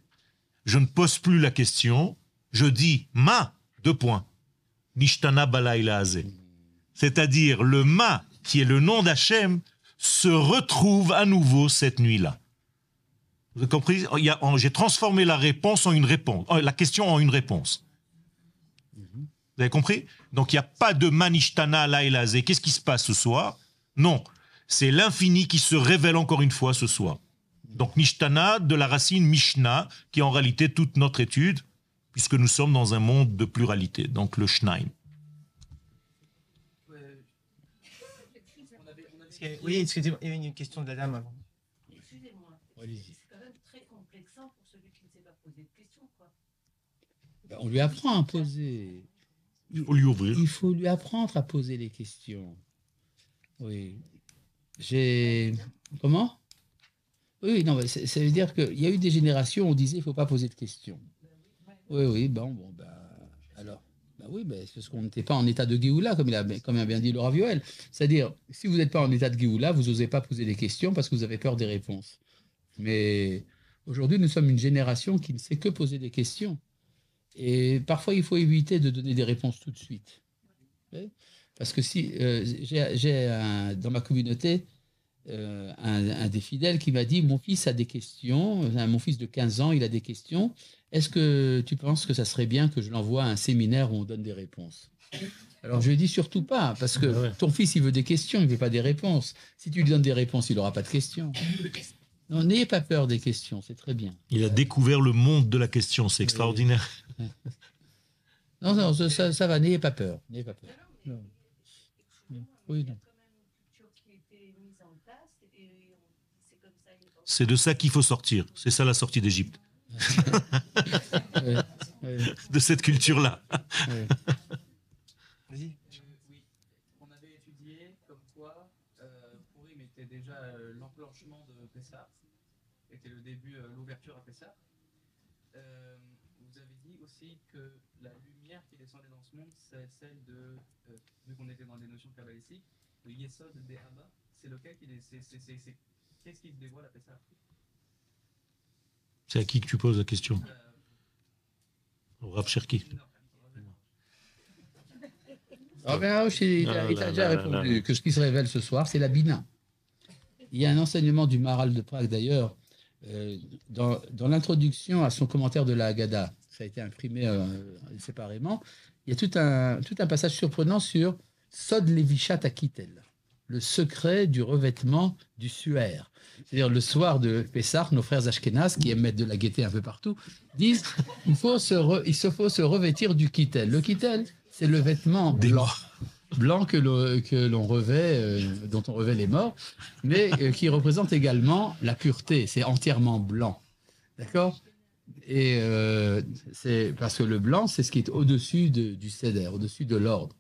Je ne pose plus la question, je dis Ma, deux points. Nishtana Balayla Hazeh. C'est-à-dire le Ma, qui est le nom d'Hachem, se retrouve à nouveau cette nuit-là. Vous avez compris? J'ai transformé la réponse en une réponse, euh, la question en une réponse. Vous avez compris? Donc il n'y a pas de manishtana laïlazé. Qu'est-ce qui se passe ce soir? Non, c'est l'infini qui se révèle encore une fois ce soir. Donc nishtana de la racine mishna, qui est en réalité toute notre étude, puisque nous sommes dans un monde de pluralité. Donc le y a- Oui, excusez-moi, il y avait une question de la dame avant. Excusez-moi. Allez-y. C'est quand même très complexant pour celui qui ne sait pas poser de questions, quoi. Ben, On lui apprend à poser. Il faut lui ouvrir. Il faut lui apprendre à poser les questions. Oui. J'ai. Comment? Oui, non, ça veut dire qu'il y a eu des générations où on disait il ne faut pas poser de questions. Oui, oui, bon, bon, ben, alors, bah oui, ben, c'est parce qu'on n'était pas en état de Géoula, comme, il a, comme bien dit Laura Vioel. C'est-à-dire, si vous n'êtes pas en état de Géoula, vous n'osez pas poser des questions parce que vous avez peur des réponses. Mais aujourd'hui, nous sommes une génération qui ne sait que poser des questions. Et parfois, il faut éviter de donner des réponses tout de suite. Parce que si euh, j'ai dans ma communauté euh, un, un des fidèles qui m'a dit Mon fils a des questions, mon fils de 15 ans, il a des questions. Est-ce que tu penses que ça serait bien que je l'envoie à un séminaire où on donne des réponses? Alors je lui ai dit surtout pas, parce que Ouais. ton fils il veut des questions, il veut pas des réponses. Si tu lui donnes des réponses, il n'aura pas de questions. Non, n'ayez pas peur des questions, c'est très bien. Il a découvert le monde de la question, c'est extraordinaire. Non, non, ça, ça- ça va, n'ayez pas peur. N'ayez pas peur. Non. Oui, non. C'est de ça qu'il faut sortir. C'est ça la sortie d'Égypte. De cette culture-là. Vas-y. Euh, oui, on avait étudié comme quoi euh, Purim était déjà euh, l'enclenchement de Pessah, était le début, l'ouverture à Pessah. Vous avez dit aussi que la lumière qui descendait dans ce monde, c'est celle de, euh, vu qu'on était dans des notions kabbalistiques, le Yesod des Abba, c'est lequel qui est, c'est, c'est, c'est, c'est- qu'est-ce qui se dévoile à Pessah C'est à qui que tu poses la question Euh, Au Rav Cherki. Ah ben, il, a- il a là déjà là là répondu là. que ce qui se révèle ce soir, c'est la Bina. Il y a un enseignement du Maral de Prague d'ailleurs, euh, dans, dans l'introduction à son commentaire de la Haggadah, ça a été imprimé euh, séparément, il y a tout un, tout un passage surprenant sur Sod Levishat Akitel, le secret du revêtement du suaire. C'est-à-dire le soir de Pessah, nos frères Ashkenaz, qui aiment mettre de la gaieté un peu partout, disent il faut se, re- il se faut se revêtir du kittel. Le kittel, c'est le vêtement blanc, blanc que l'on que l'on revêt, euh, dont on revêt les morts, mais euh, qui représente également la pureté. C'est entièrement blanc, d'accord? Et euh, c'est parce que le blanc, c'est ce qui est au-dessus de- du céder, au-dessus de l'ordre.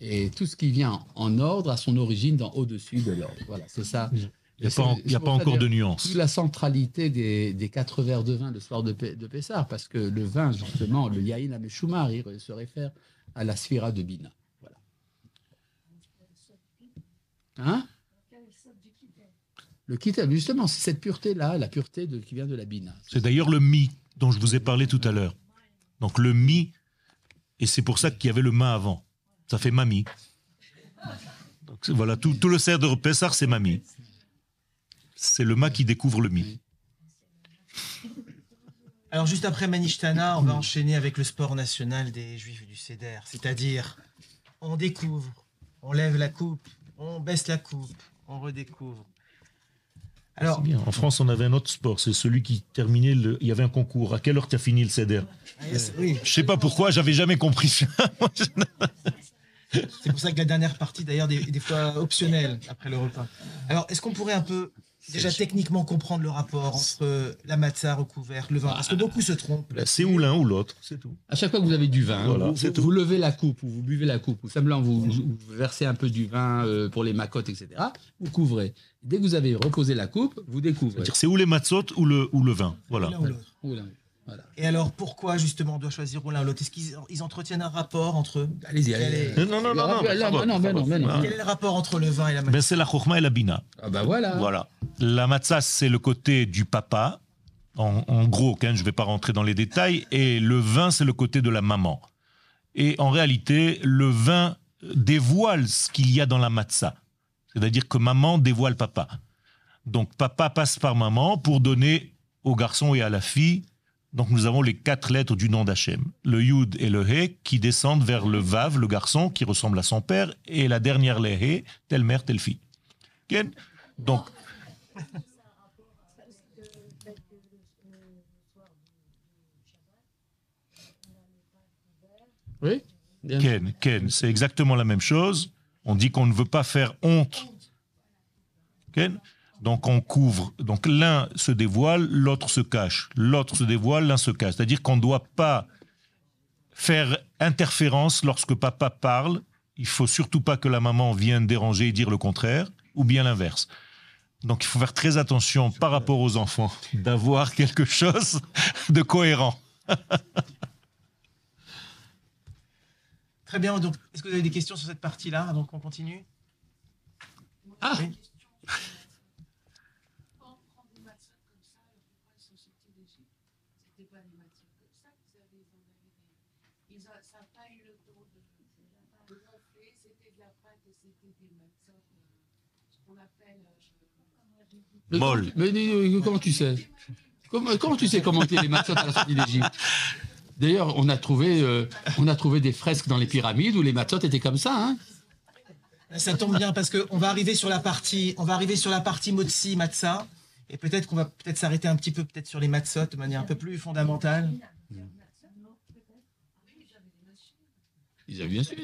Et tout ce qui vient en ordre a son origine dans au-dessus de l'ordre. Voilà, c'est ça. Il n'y a pas, y a encore de nuance. la centralité des, des quatre verres de vin le soir de, de Pessah, parce que le vin, justement, le Yahin Ameshumar, il se réfère à la sphira de Bina. Voilà. Hein? Le kitab, justement, c'est cette pureté-là, la pureté de, qui vient de la Bina. C'est d'ailleurs le mi dont je vous ai parlé tout à l'heure. Donc le mi, et c'est pour ça qu'il y avait le ma avant. Ça fait mami. Donc c'est- voilà, tout, le cerf de Pessar, c'est mami. C'est le ma qui découvre le mi. Alors juste après Manishtana, on va enchaîner avec le sport national des Juifs du Seder, c'est-à-dire on découvre, on lève la coupe, on baisse la coupe, on redécouvre. Alors, bien. En France, on avait un autre sport. C'est celui qui terminait le. Il y avait un concours. À quelle heure tu as fini le CEDER oui, Je sais pas pourquoi, j'avais jamais compris ça. c'est pour ça que la dernière partie d'ailleurs des, des fois optionnelle après le repas. Alors est-ce qu'on pourrait un peu déjà techniquement comprendre le rapport entre la matzah recouverte, le vin Parce que beaucoup se trompent. C'est ou l'un ou l'autre, c'est tout. À chaque fois que vous avez du vin, Voilà, vous, levez la coupe ou vous buvez la coupe, ou simplement vous, vous- versez un peu du vin euh, pour les macottes, etc., vous couvrez. Dès que vous avez reposé la coupe, vous découvrez. C'est ou les matzot ou le, ou le vin. Voilà. L'un ou l'autre. Voilà. Et alors pourquoi justement on doit choisir l'un ou l'autre Est-ce qu'ils ils entretiennent un rapport entre eux Allez-y, allez. est- Non, non, non, non, non, non, non. Quel est le rapport entre le vin et la matzah? Ben, c'est la chokhma et la bina. Ah bah voilà. Voilà. La matzah, c'est le côté du papa. En, en gros, hein, je ne vais pas rentrer dans les détails. Et le vin, c'est le côté de la maman. Et en réalité, le vin dévoile ce qu'il y a dans la matzah. C'est-à-dire que maman dévoile papa. Donc papa passe par maman pour donner au garçon et à la fille. Donc nous avons les quatre lettres du nom d'Hachem. Le Yud et le He qui descendent vers le Vav, le garçon, qui ressemble à son père. Et la dernière, les He, telle mère, telle fille. Donc Oui bien. Ken, Ken, c'est exactement la même chose. On dit qu'on ne veut pas faire honte. Ken? Donc on couvre. Donc l'un se dévoile, l'autre se cache. L'autre se dévoile, l'un se cache. C'est-à-dire qu'on ne doit pas faire interférence lorsque papa parle. Il faut surtout pas que la maman vienne déranger et dire le contraire, ou bien l'inverse. Donc il faut faire très attention par rapport aux enfants d'avoir quelque chose de cohérent. Très bien, donc est-ce que vous avez des questions sur cette partie-là? Donc on continue Ah Oui. Quand on prend des matzot comme ça, pourquoi ils sont sortis d'Égypte C'était pas des matzot comme ça qu'ils avaient, ils en avaient des... Ils ont, ça n'a pas eu le temps de, de gonfler, c'était de la pâte et c'était des matzot, euh, ce qu'on appelle... euh, Mais Molle. comment- Mais, mais, comment tu sais comment, comment tu sais comment étaient les matzot à la sortie d'Égypte D'ailleurs, on a trouvé, euh, on a trouvé des fresques dans les pyramides où les matzot étaient comme ça. Hein Ça tombe bien parce qu'on va arriver sur la partie, on va arriver sur la partie motzi matzah et peut-être qu'on va peut-être s'arrêter un petit peu peut-être sur les matzot de manière un peu plus fondamentale. Ils avaient bien sûr.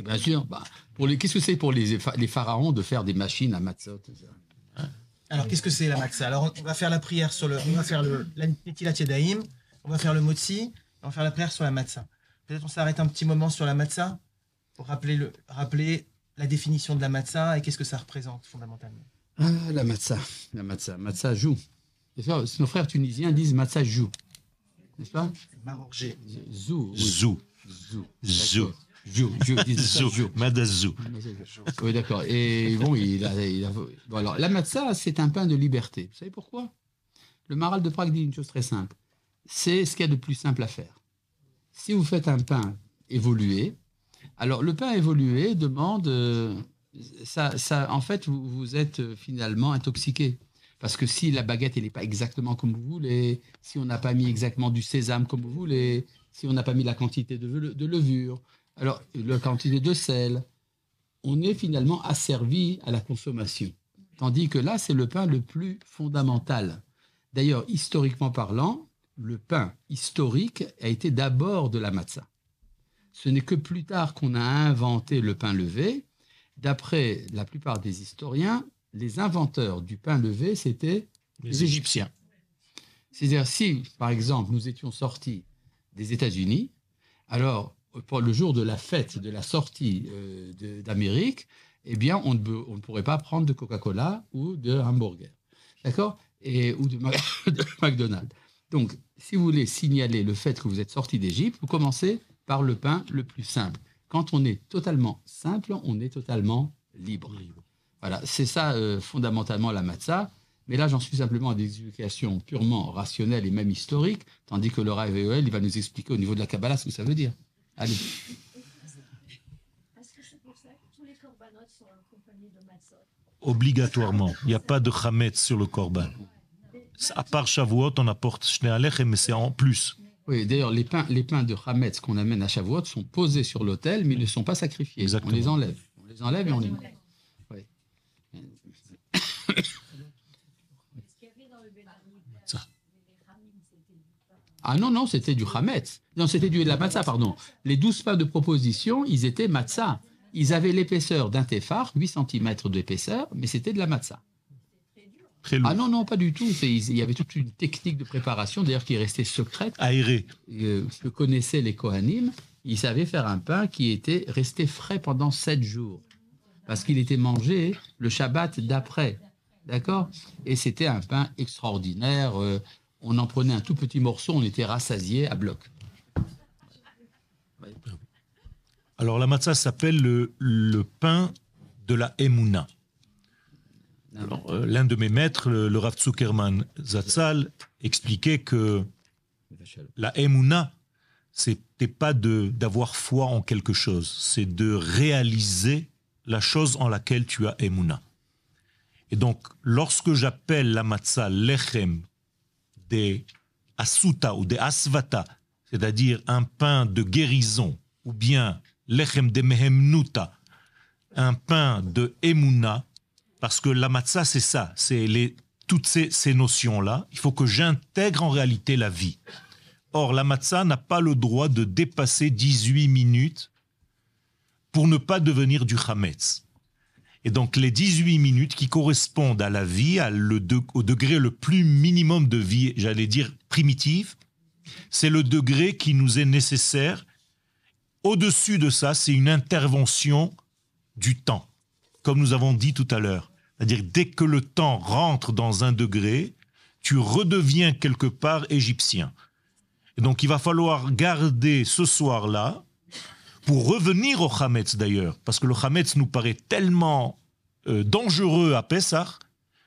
Et bien sûr. Bah, pour les, qu'est-ce que c'est pour les, les pharaons de faire des machines à matzot Alors qu'est-ce que c'est la matzah Alors on va faire la prière sur le, on va faire le Yadayim, on va faire le motzi, on va faire la prière sur la matzah. Peut-être on s'arrête un petit moment sur la matzah pour rappeler le, rappeler la définition de la matzah et qu'est-ce que ça représente fondamentalement. Ah, la matzah. La matzah. Matzah joue. Nos frères tunisiens disent matzah joue. N'est-ce pas? Marorgé. Zou. oui. Zou, Zou. Jou, jou, zou, jou. madazou. Oui, d'accord. Et bon, il a, il a- bon, alors, la matzah, c'est un pain de liberté. Vous savez pourquoi? Le Maral de Prague dit une chose très simple. C'est ce qu'il y a de plus simple à faire. Si vous faites un pain évolué, alors le pain évolué demande, euh, ça, ça, en fait, vous, vous êtes euh, finalement intoxiqué. Parce que si la baguette elle n'est pas exactement comme vous voulez, si on n'a pas mis exactement du sésame comme vous voulez, si on n'a pas mis la quantité de levure, alors la quantité de sel, on est finalement asservi à la consommation. Tandis que là, c'est le pain le plus fondamental. D'ailleurs, historiquement parlant, le pain historique a été d'abord de la matzah. Ce n'est que plus tard qu'on a inventé le pain levé. D'après la plupart des historiens, les inventeurs du pain levé, c'était Les Égyptiens. c'est-à-dire, si, par exemple, nous étions sortis des États-Unis, alors, pour le jour de la fête de la sortie euh, d'Amérique, eh bien, on ne, peut- on ne pourrait pas prendre de Coca-Cola ou de hamburger. D'accord? Et Ou de, McDonald's. Donc, si vous voulez signaler le fait que vous êtes sorti d'Égypte, vous commencez par le pain le plus simple. Quand on est totalement simple, on est totalement libre. Voilà, c'est ça euh, fondamentalement la matzah. Mais là, j'en suis simplement à des explications purement rationnelles et même historiques, tandis que le Rav il va nous expliquer au niveau de la Kabbalah ce que ça veut dire. Allez. Est-ce que c'est pour ça que tous les corbanotes sont accompagnés de matzot? Obligatoirement. Il n'y a pas de chametz sur le korban. À part Shavuot, on apporte Shnei Alechem, mais c'est en plus. Oui, d'ailleurs, les pains, les pains de Hametz qu'on amène à Shavuot sont posés sur l'autel, mais ils ne sont pas sacrifiés. Exactement. On les enlève. On les enlève et on les. Oui. Ce qu'il y avait dans le Bénami, Ça. les Ramim, c'était du pain. Ah non, non, c'était du Hametz. Non, c'était du de la matzah, pardon. Les douze pains de proposition, ils étaient matzah. Ils avaient l'épaisseur d'un téphar, 8 cm d'épaisseur, mais c'était de la matzah. Ah non, non, pas du tout. Il y avait toute une technique de préparation, d'ailleurs, qui est restée secrète, Aéré. euh, que connaissaient les Kohanim. Ils savaient faire un pain qui était resté frais pendant sept jours. Parce qu'il était mangé le Shabbat d'après. D'accord? Et c'était un pain extraordinaire. euh, on en prenait un tout petit morceau, on était rassasié à bloc. Alors la matzah s'appelle le, pain de la Emouna. Euh, L'un de mes maîtres, le, le Rav Zuckerman Zatzal, expliquait que la Emouna, c'était pas d'avoir foi en quelque chose, c'est de réaliser la chose en laquelle tu as Emouna. Et donc, lorsque j'appelle la matzah lechem des asuta ou des asvata, c'est-à-dire un pain de guérison, ou bien lechem de mehemnuta, un pain de emuna, parce que la matzah c'est ça, c'est les, toutes ces, ces notions-là. Il faut que j'intègre en réalité la vie. Or, la matzah n'a pas le droit de dépasser 18 minutes pour ne pas devenir du chametz. Et donc, les 18 minutes qui correspondent à la vie, au degré le plus minimum de vie, j'allais dire primitive, c'est le degré qui nous est nécessaire. Au-dessus de ça, c'est une intervention du temps, comme nous avons dit tout à l'heure. C'est-à-dire dès que le temps rentre dans un degré, tu redeviens quelque part égyptien. Et donc il va falloir garder ce soir-là pour revenir au Hametz d'ailleurs, parce que le Hametz nous paraît tellement euh, dangereux à Pessah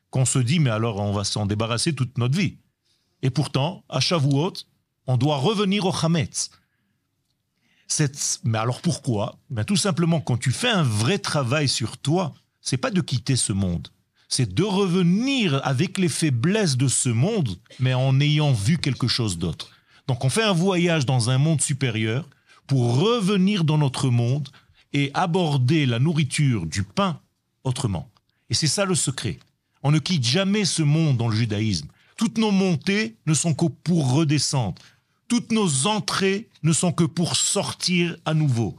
qu'on se dit mais alors on va s'en débarrasser toute notre vie. Et pourtant, à Shavuot, on doit revenir au Hametz. Cette- Mais alors pourquoi? Ben Tout simplement, quand tu fais un vrai travail sur toi, c'est pas de quitter ce monde, c'est de revenir avec les faiblesses de ce monde, mais en ayant vu quelque chose d'autre. Donc on fait un voyage dans un monde supérieur pour revenir dans notre monde et aborder la nourriture du pain autrement. Et c'est ça le secret. On ne quitte jamais ce monde dans le judaïsme. Toutes nos montées ne sont que pour redescendre. Toutes nos entrées ne sont que pour sortir à nouveau.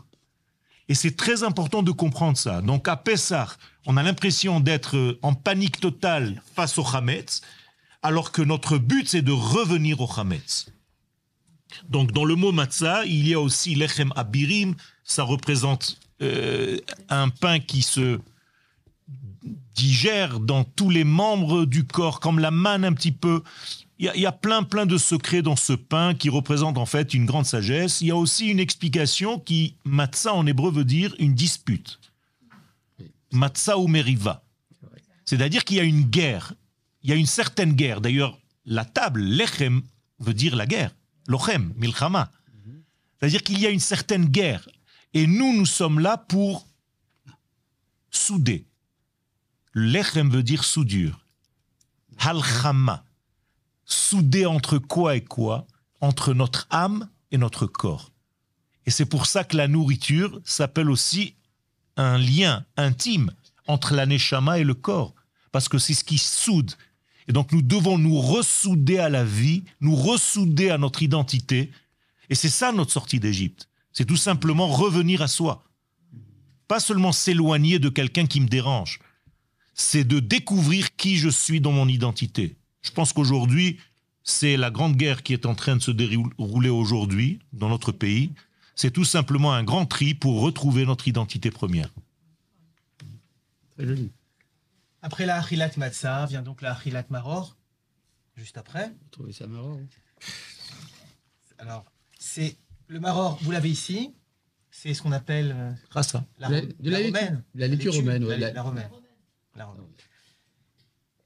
Et c'est très important de comprendre ça. Donc à Pessah, on a l'impression d'être en panique totale face au Hametz, alors que notre but c'est de revenir au Hametz. Donc dans le mot matzah, il y a aussi lechem abirim, ça représente euh, un pain qui se digère dans tous les membres du corps, comme la manne un petit peu. Il y, a, il y a plein, plein de secrets dans ce pain qui représente en fait une grande sagesse. Il y a aussi une explication qui, matzah en hébreu veut dire une dispute. Matzah ou meriva. C'est-à-dire qu'il y a une guerre. Il y a une certaine guerre. D'ailleurs, la table, lechem, veut dire la guerre. Lochem, milchama. C'est-à-dire qu'il y a une certaine guerre. Et nous, nous sommes là pour souder. Lechem veut dire soudure. Halchama. Souder entre quoi et quoi? Entre notre âme et notre corps. Et c'est pour ça que la nourriture s'appelle aussi un lien intime entre la neshama et le corps. Parce que c'est ce qui soude. Et donc nous devons nous ressouder à la vie, nous ressouder à notre identité. Et c'est ça notre sortie d'Égypte. C'est tout simplement revenir à soi. Pas seulement s'éloigner de quelqu'un qui me dérange. C'est de découvrir qui je suis dans mon identité. Je pense qu'aujourd'hui, c'est la grande guerre qui est en train de se dérouler aujourd'hui dans notre pays. C'est tout simplement un grand tri pour retrouver notre identité première. Très joli. Après la Achilat Matzah vient donc la Achilat Maror, juste après. Vous trouvez ça marrant hein Alors, c'est le Maror, vous l'avez ici, c'est ce qu'on appelle euh, Rassa. la, De la- de la romaine. La laitue romaine, ouais, La, la- la romaine. La romaine.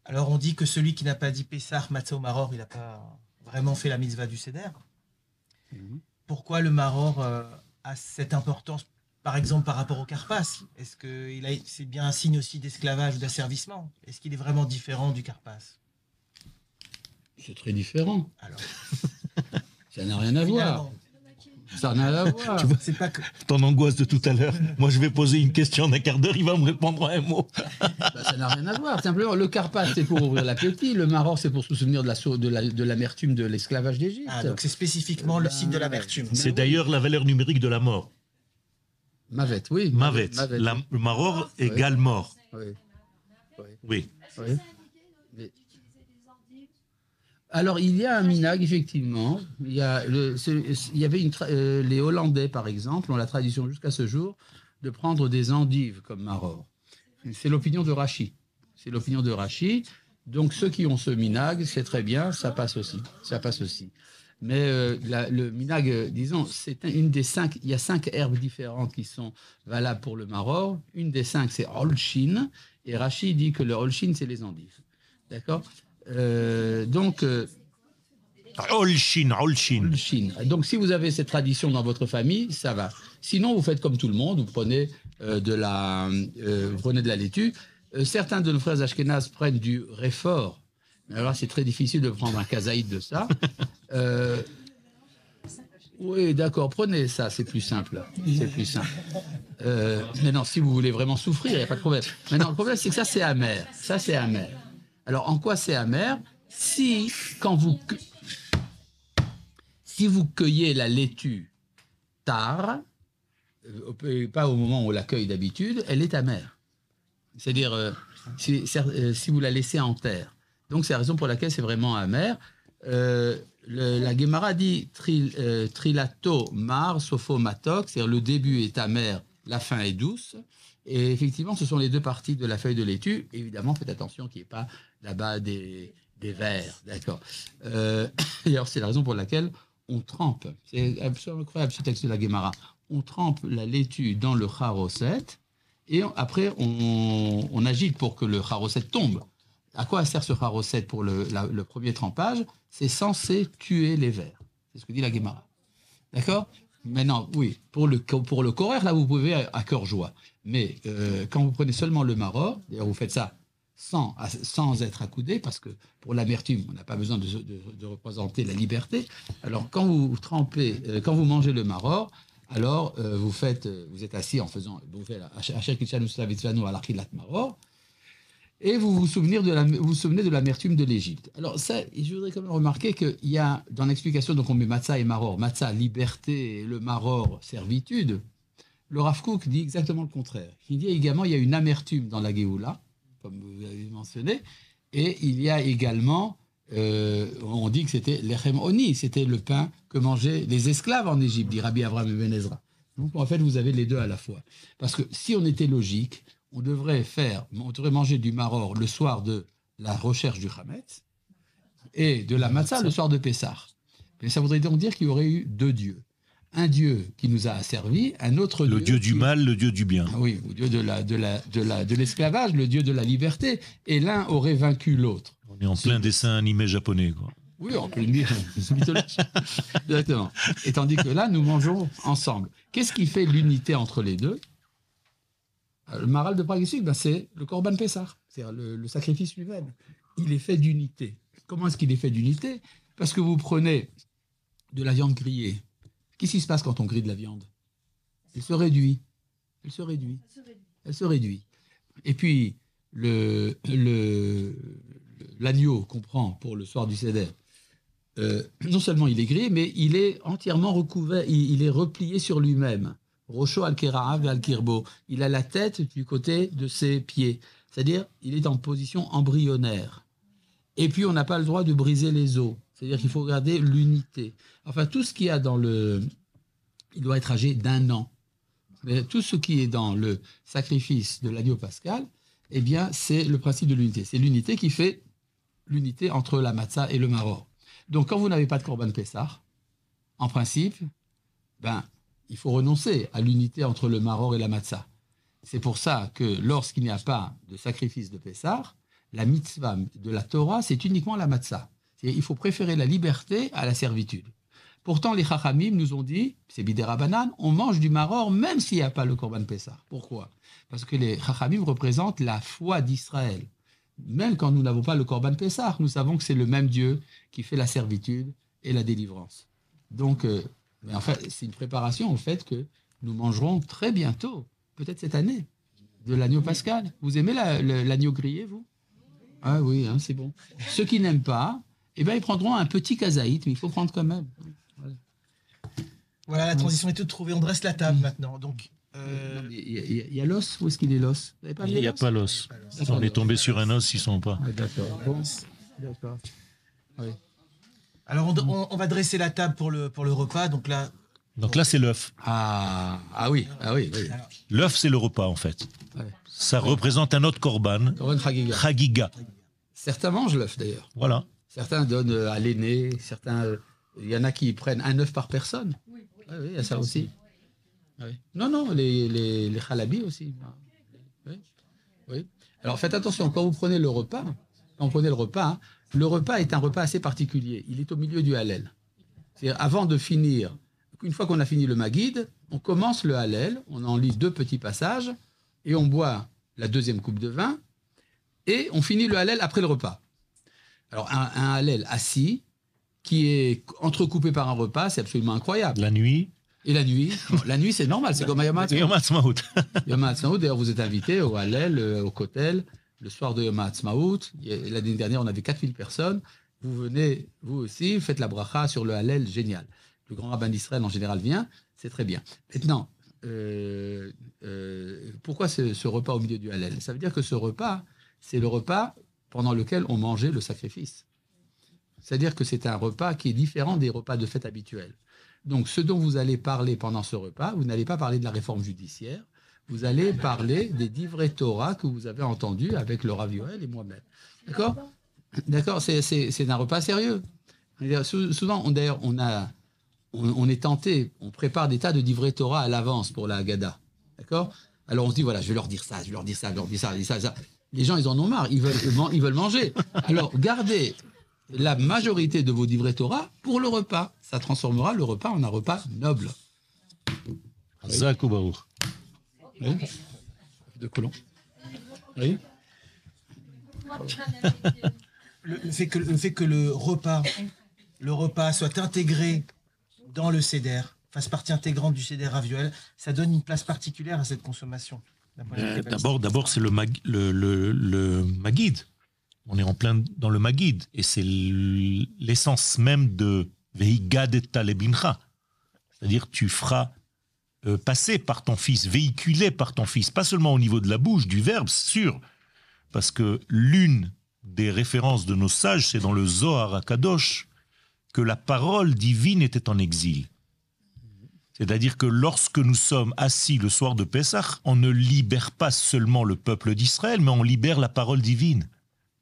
Alors, on dit que celui qui n'a pas dit Pessah, Matzah ou Maror, il n'a pas vraiment fait la mitzvah du Seder. Mhm. Pourquoi le Maror euh, a cette importance, par exemple, par rapport au Carpas Est-ce que c'est bien un signe aussi d'esclavage ou d'asservissement? Est-ce qu'il est vraiment différent du Carpas C'est très différent. Alors, Ça n'a rien à voir. Ça n'a rien à voir. Tu vois, c'est pas que. ton angoisse de tout à l'heure. Moi, je vais poser une question d'un quart d'heure, il va me répondre en un mot. Bah, ça n'a rien à voir. Simplement, le carpathe, c'est pour ouvrir l'appétit. Le maror, c'est pour se souvenir de la de la- de l'amertume de l'esclavage d'Égypte. Ah, donc c'est spécifiquement le signe de l'amertume. C'est d'ailleurs la valeur numérique de la mort. Mavet, oui. Mavet. Mavet, La, le maror égale mort. oui. Oui. Oui. Alors, il y a un minag, effectivement. Il y, a le- ce- il y avait une euh, les Hollandais, par exemple, ont la tradition jusqu'à ce jour de prendre des endives comme maror. C'est l'opinion de Rachi. C'est l'opinion de Rachi. Donc, ceux qui ont ce minag, c'est très bien, ça passe aussi. Ça passe aussi. Mais euh, la- le minag, euh, disons, c'est un- une des cinq. Il y a cinq herbes différentes qui sont valables pour le maror. Une des cinq, c'est Holchin. Et Rachi dit que le Holchin, c'est les endives. D'accord? Euh, Donc, euh, Olshin. Holchin. Donc, si vous avez cette tradition dans votre famille, ça va. Sinon, vous faites comme tout le monde. Vous prenez de la, vous prenez de la laitue. Certains de nos frères Ashkenaz prennent du réfort. Alors, c'est très difficile de prendre un kazaïd de ça. Euh, oui, d'accord, prenez ça, c'est plus simple. C'est plus simple. Euh, mais non, si vous voulez vraiment souffrir, il n'y a pas de problème. Maintenant, le problème, c'est que ça, c'est amer. Ça, c'est amer. Alors, en quoi c'est amer? Si, quand vous, si vous cueillez la laitue tard, euh, pas au moment où on la cueille d'habitude, elle est amère. C'est-à-dire, euh, euh, si vous la laissez en terre. Donc, c'est la raison pour laquelle c'est vraiment amer. Euh, la Gemara dit euh, trilato mar c'est-à-dire le début est amer, la fin est douce. Et effectivement, ce sont les deux parties de la feuille de laitue. Évidemment, faites attention qu'il n'y ait pas là-bas des, vers. D'accord. Alors, c'est la raison pour laquelle on trempe. C'est absolument incroyable ce texte de la Gemara. On trempe la laitue dans le charoset et après, on, agite pour que le charoset tombe. À quoi sert ce charoset pour le, premier trempage? C'est censé tuer les vers. C'est ce que dit la Gemara. D'accord? Maintenant, oui, pour le, pour le là, vous pouvez à, cœur joie. Mais euh, quand vous prenez seulement le maror, d'ailleurs, vous faites ça sans, sans être accoudé, parce que pour l'amertume, on n'a pas besoin de, représenter la liberté. Alors, quand vous trempez, euh, quand vous mangez le maror, alors euh, vous faites, vous êtes assis en faisant, vous faites maror, et vous vous souvenez de la, vous souvenez de l'amertume de l'Égypte. Alors ça, je voudrais quand même remarquer qu'il y a dans l'explication, donc on met matzah et maror, matzah liberté et le maror servitude. Le Rav dit exactement le contraire. Il dit également il y a une amertume dans la Géoula, comme vous avez mentionné, et il y a également, euh, on dit que c'était l'echem oni, c'était le pain que mangeaient les esclaves en Égypte, dit Rabbi Avraham Ben Ezra. Donc en fait, vous avez les deux à la fois. Parce que si on était logique, on devrait faire, on devrait manger du maror le soir de la recherche du Hametz et de la matzah le soir de Pessah. Mais ça voudrait donc dire qu'il y aurait eu deux dieux. Un dieu qui nous a asservis, un autre Le dieu qui- du mal, le dieu du bien. ah oui, au dieu de la de la de la de l'esclavage, le dieu de la liberté, et l'un aurait vaincu l'autre. On est en plein dessin animé japonais. Quoi. Oui, on peut le dire, c'est mythologique. Exactement. Et tandis que là, nous mangeons ensemble. Qu'est-ce qui fait l'unité entre les deux? Le maral de Prague ben, c'est le Korban Pessah, c'est-à-dire le, le sacrifice lui-même. Il est fait d'unité. Comment est-ce qu'il est fait d'unité? Parce que vous prenez de la viande grillée. Qu'est-ce qui se passe quand on grille de la viande? Elle se réduit. Elle se réduit. Elle se réduit. Et puis, le, le, l'agneau qu'on prend pour le soir du Seder, euh, non seulement il est grillé, mais il est entièrement recouvert, il, il est replié sur lui-même. Rocho al keraav al kirbo. Il a la tête du côté de ses pieds. C'est-à-dire, il est en position embryonnaire. Et puis, on n'a pas le droit de briser les os. C'est-à-dire qu'il faut garder l'unité. Enfin, tout ce qu'il y a dans le... Il doit être âgé d'un an. Mais tout ce qui est dans le sacrifice de l'agneau pascal, eh bien, c'est le principe de l'unité. C'est l'unité qui fait l'unité entre la matzah et le maror. Donc, quand vous n'avez pas de korban pessah, en principe, ben, il faut renoncer à l'unité entre le maror et la matzah. C'est pour ça que lorsqu'il n'y a pas de sacrifice de Pessah, la mitzvah de la Torah, c'est uniquement la matzah. Il faut préférer la liberté à la servitude. Pourtant, les Chachamim nous ont dit, c'est bidera banane, on mange du maror même s'il n'y a pas le Korban Pessah. Pourquoi? Parce que les Chachamim représentent la foi d'Israël. Même quand nous n'avons pas le Korban Pessah, nous savons que c'est le même Dieu qui fait la servitude et la délivrance. Donc, euh, mais en fait, c'est une préparation au fait que nous mangerons très bientôt, peut-être cette année, de l'agneau pascal. Vous aimez la- l'agneau grillé, vous? Ah oui, hein, c'est bon. Ceux qui n'aiment pas, eh ben, ils prendront un petit kazaït, mais il faut prendre quand même. Voilà, la transition est toute trouvée. On dresse la table maintenant. Donc, euh, Il y a- il y a- il y a l'os, où est-ce qu'il est l'os? Il n'y a pas l'os. D'accord. On est tombé sur un os, ils sont pas. Ah, D'accord. Bon, d'accord. Oui. Alors, on, on- on va dresser la table pour le, pour le repas. Donc là, Donc là, c'est l'œuf. Ah, ah oui, ah oui, oui. L'œuf, c'est le repas, en fait. Ouais. Ça représente un autre korban, Korban Chagiga. chagiga. Certains mangent l'œuf d'ailleurs. Voilà. Certains donnent euh, à l'aîné, certains. euh, Il y en a qui prennent un œuf par personne. Oui, oui, il y a ça aussi. Oui. Non, non, les, les, les halabis aussi. Oui. oui. Alors faites attention, quand vous prenez le repas, quand vous prenez le repas, hein, le repas est un repas assez particulier. Il est au milieu du hallel. C'est-à-dire, avant de finir, une fois qu'on a fini le maguide, on commence le hallel, on en lit deux petits passages, et on boit la deuxième coupe de vin, et on finit le hallel après le repas. Alors, un, un hallel assis, qui est entrecoupé par un repas, c'est absolument incroyable. La nuit, Et la nuit bon, La nuit, c'est normal, c'est comme Yom Ha'atzmaut. Yom Ha'atzmaut, d'ailleurs, vous êtes invité au hallel, euh, au Kotel, le soir de Yom a- L'année dernière, on avait 4000 personnes. Vous venez, vous aussi, faites la bracha sur le hallel, génial. Le grand rabbin d'Israël, en général, vient, c'est très bien. Maintenant, euh, euh, pourquoi ce, ce repas au milieu du hallel? Ça veut dire que ce repas, c'est le repas pendant lequel on mangeait le sacrifice. C'est-à-dire que c'est un repas qui est différent des repas de fête habituels. Donc, ce dont vous allez parler pendant ce repas, vous n'allez pas parler de la réforme judiciaire, vous allez parler des divrei Torah que vous avez entendus avec le Rav Yoel et moi-même. D'accord D'accord C'est- un repas sérieux. Souvent, on- d'ailleurs, on, a, on, on est tenté, on prépare des tas de divrei Torah à l'avance pour la Haggadah. D'accord Alors on se dit, voilà, je vais leur dire ça, je vais leur dire ça, je vais leur dire ça, je vais leur dire ça, ça. Les gens, ils en ont marre, ils veulent, ils veulent manger. Alors gardez la majorité de vos divrei Torah pour le repas. Ça transformera le repas en un repas noble. De colon. Oui. Le, fait que, le fait que le repas, le repas soit intégré dans le CEDER, fasse partie intégrante du CEDER Raviol, ça donne une place particulière à cette consommation. Euh. D'abord, d'abord, c'est le, mag- le, le, le Magid. On est en plein dans le Magid. Et c'est l'essence même de Veigadeta lebincha. C'est-à-dire, tu feras euh, passer par ton fils, véhiculer par ton fils, pas seulement au niveau de la bouche, du verbe, sûr. Parce que l'une des références de nos sages, c'est dans le Zohar à Kadosh, que la parole divine était en exil. C'est-à-dire que lorsque nous sommes assis le soir de Pessah, on ne libère pas seulement le peuple d'Israël, mais on libère la parole divine,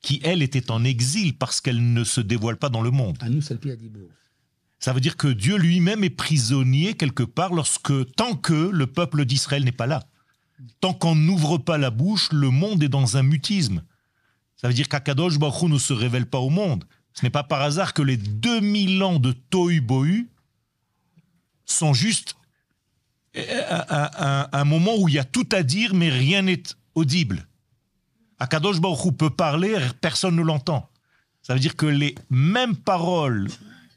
qui elle était en exil parce qu'elle ne se dévoile pas dans le monde. À nous. Ça veut dire que Dieu lui-même est prisonnier quelque part lorsque, tant que le peuple d'Israël n'est pas là. Tant qu'on n'ouvre pas la bouche, le monde est dans un mutisme. Ça veut dire qu'Akadosh Baruch ne se révèle pas au monde. Ce n'est pas par hasard que les 2000 ans de Tohu Bohu sont juste un, un- un- un moment où il y a tout à dire, mais rien n'est audible. Akadosh Baruch peut parler, personne ne l'entend. Ça veut dire que les mêmes paroles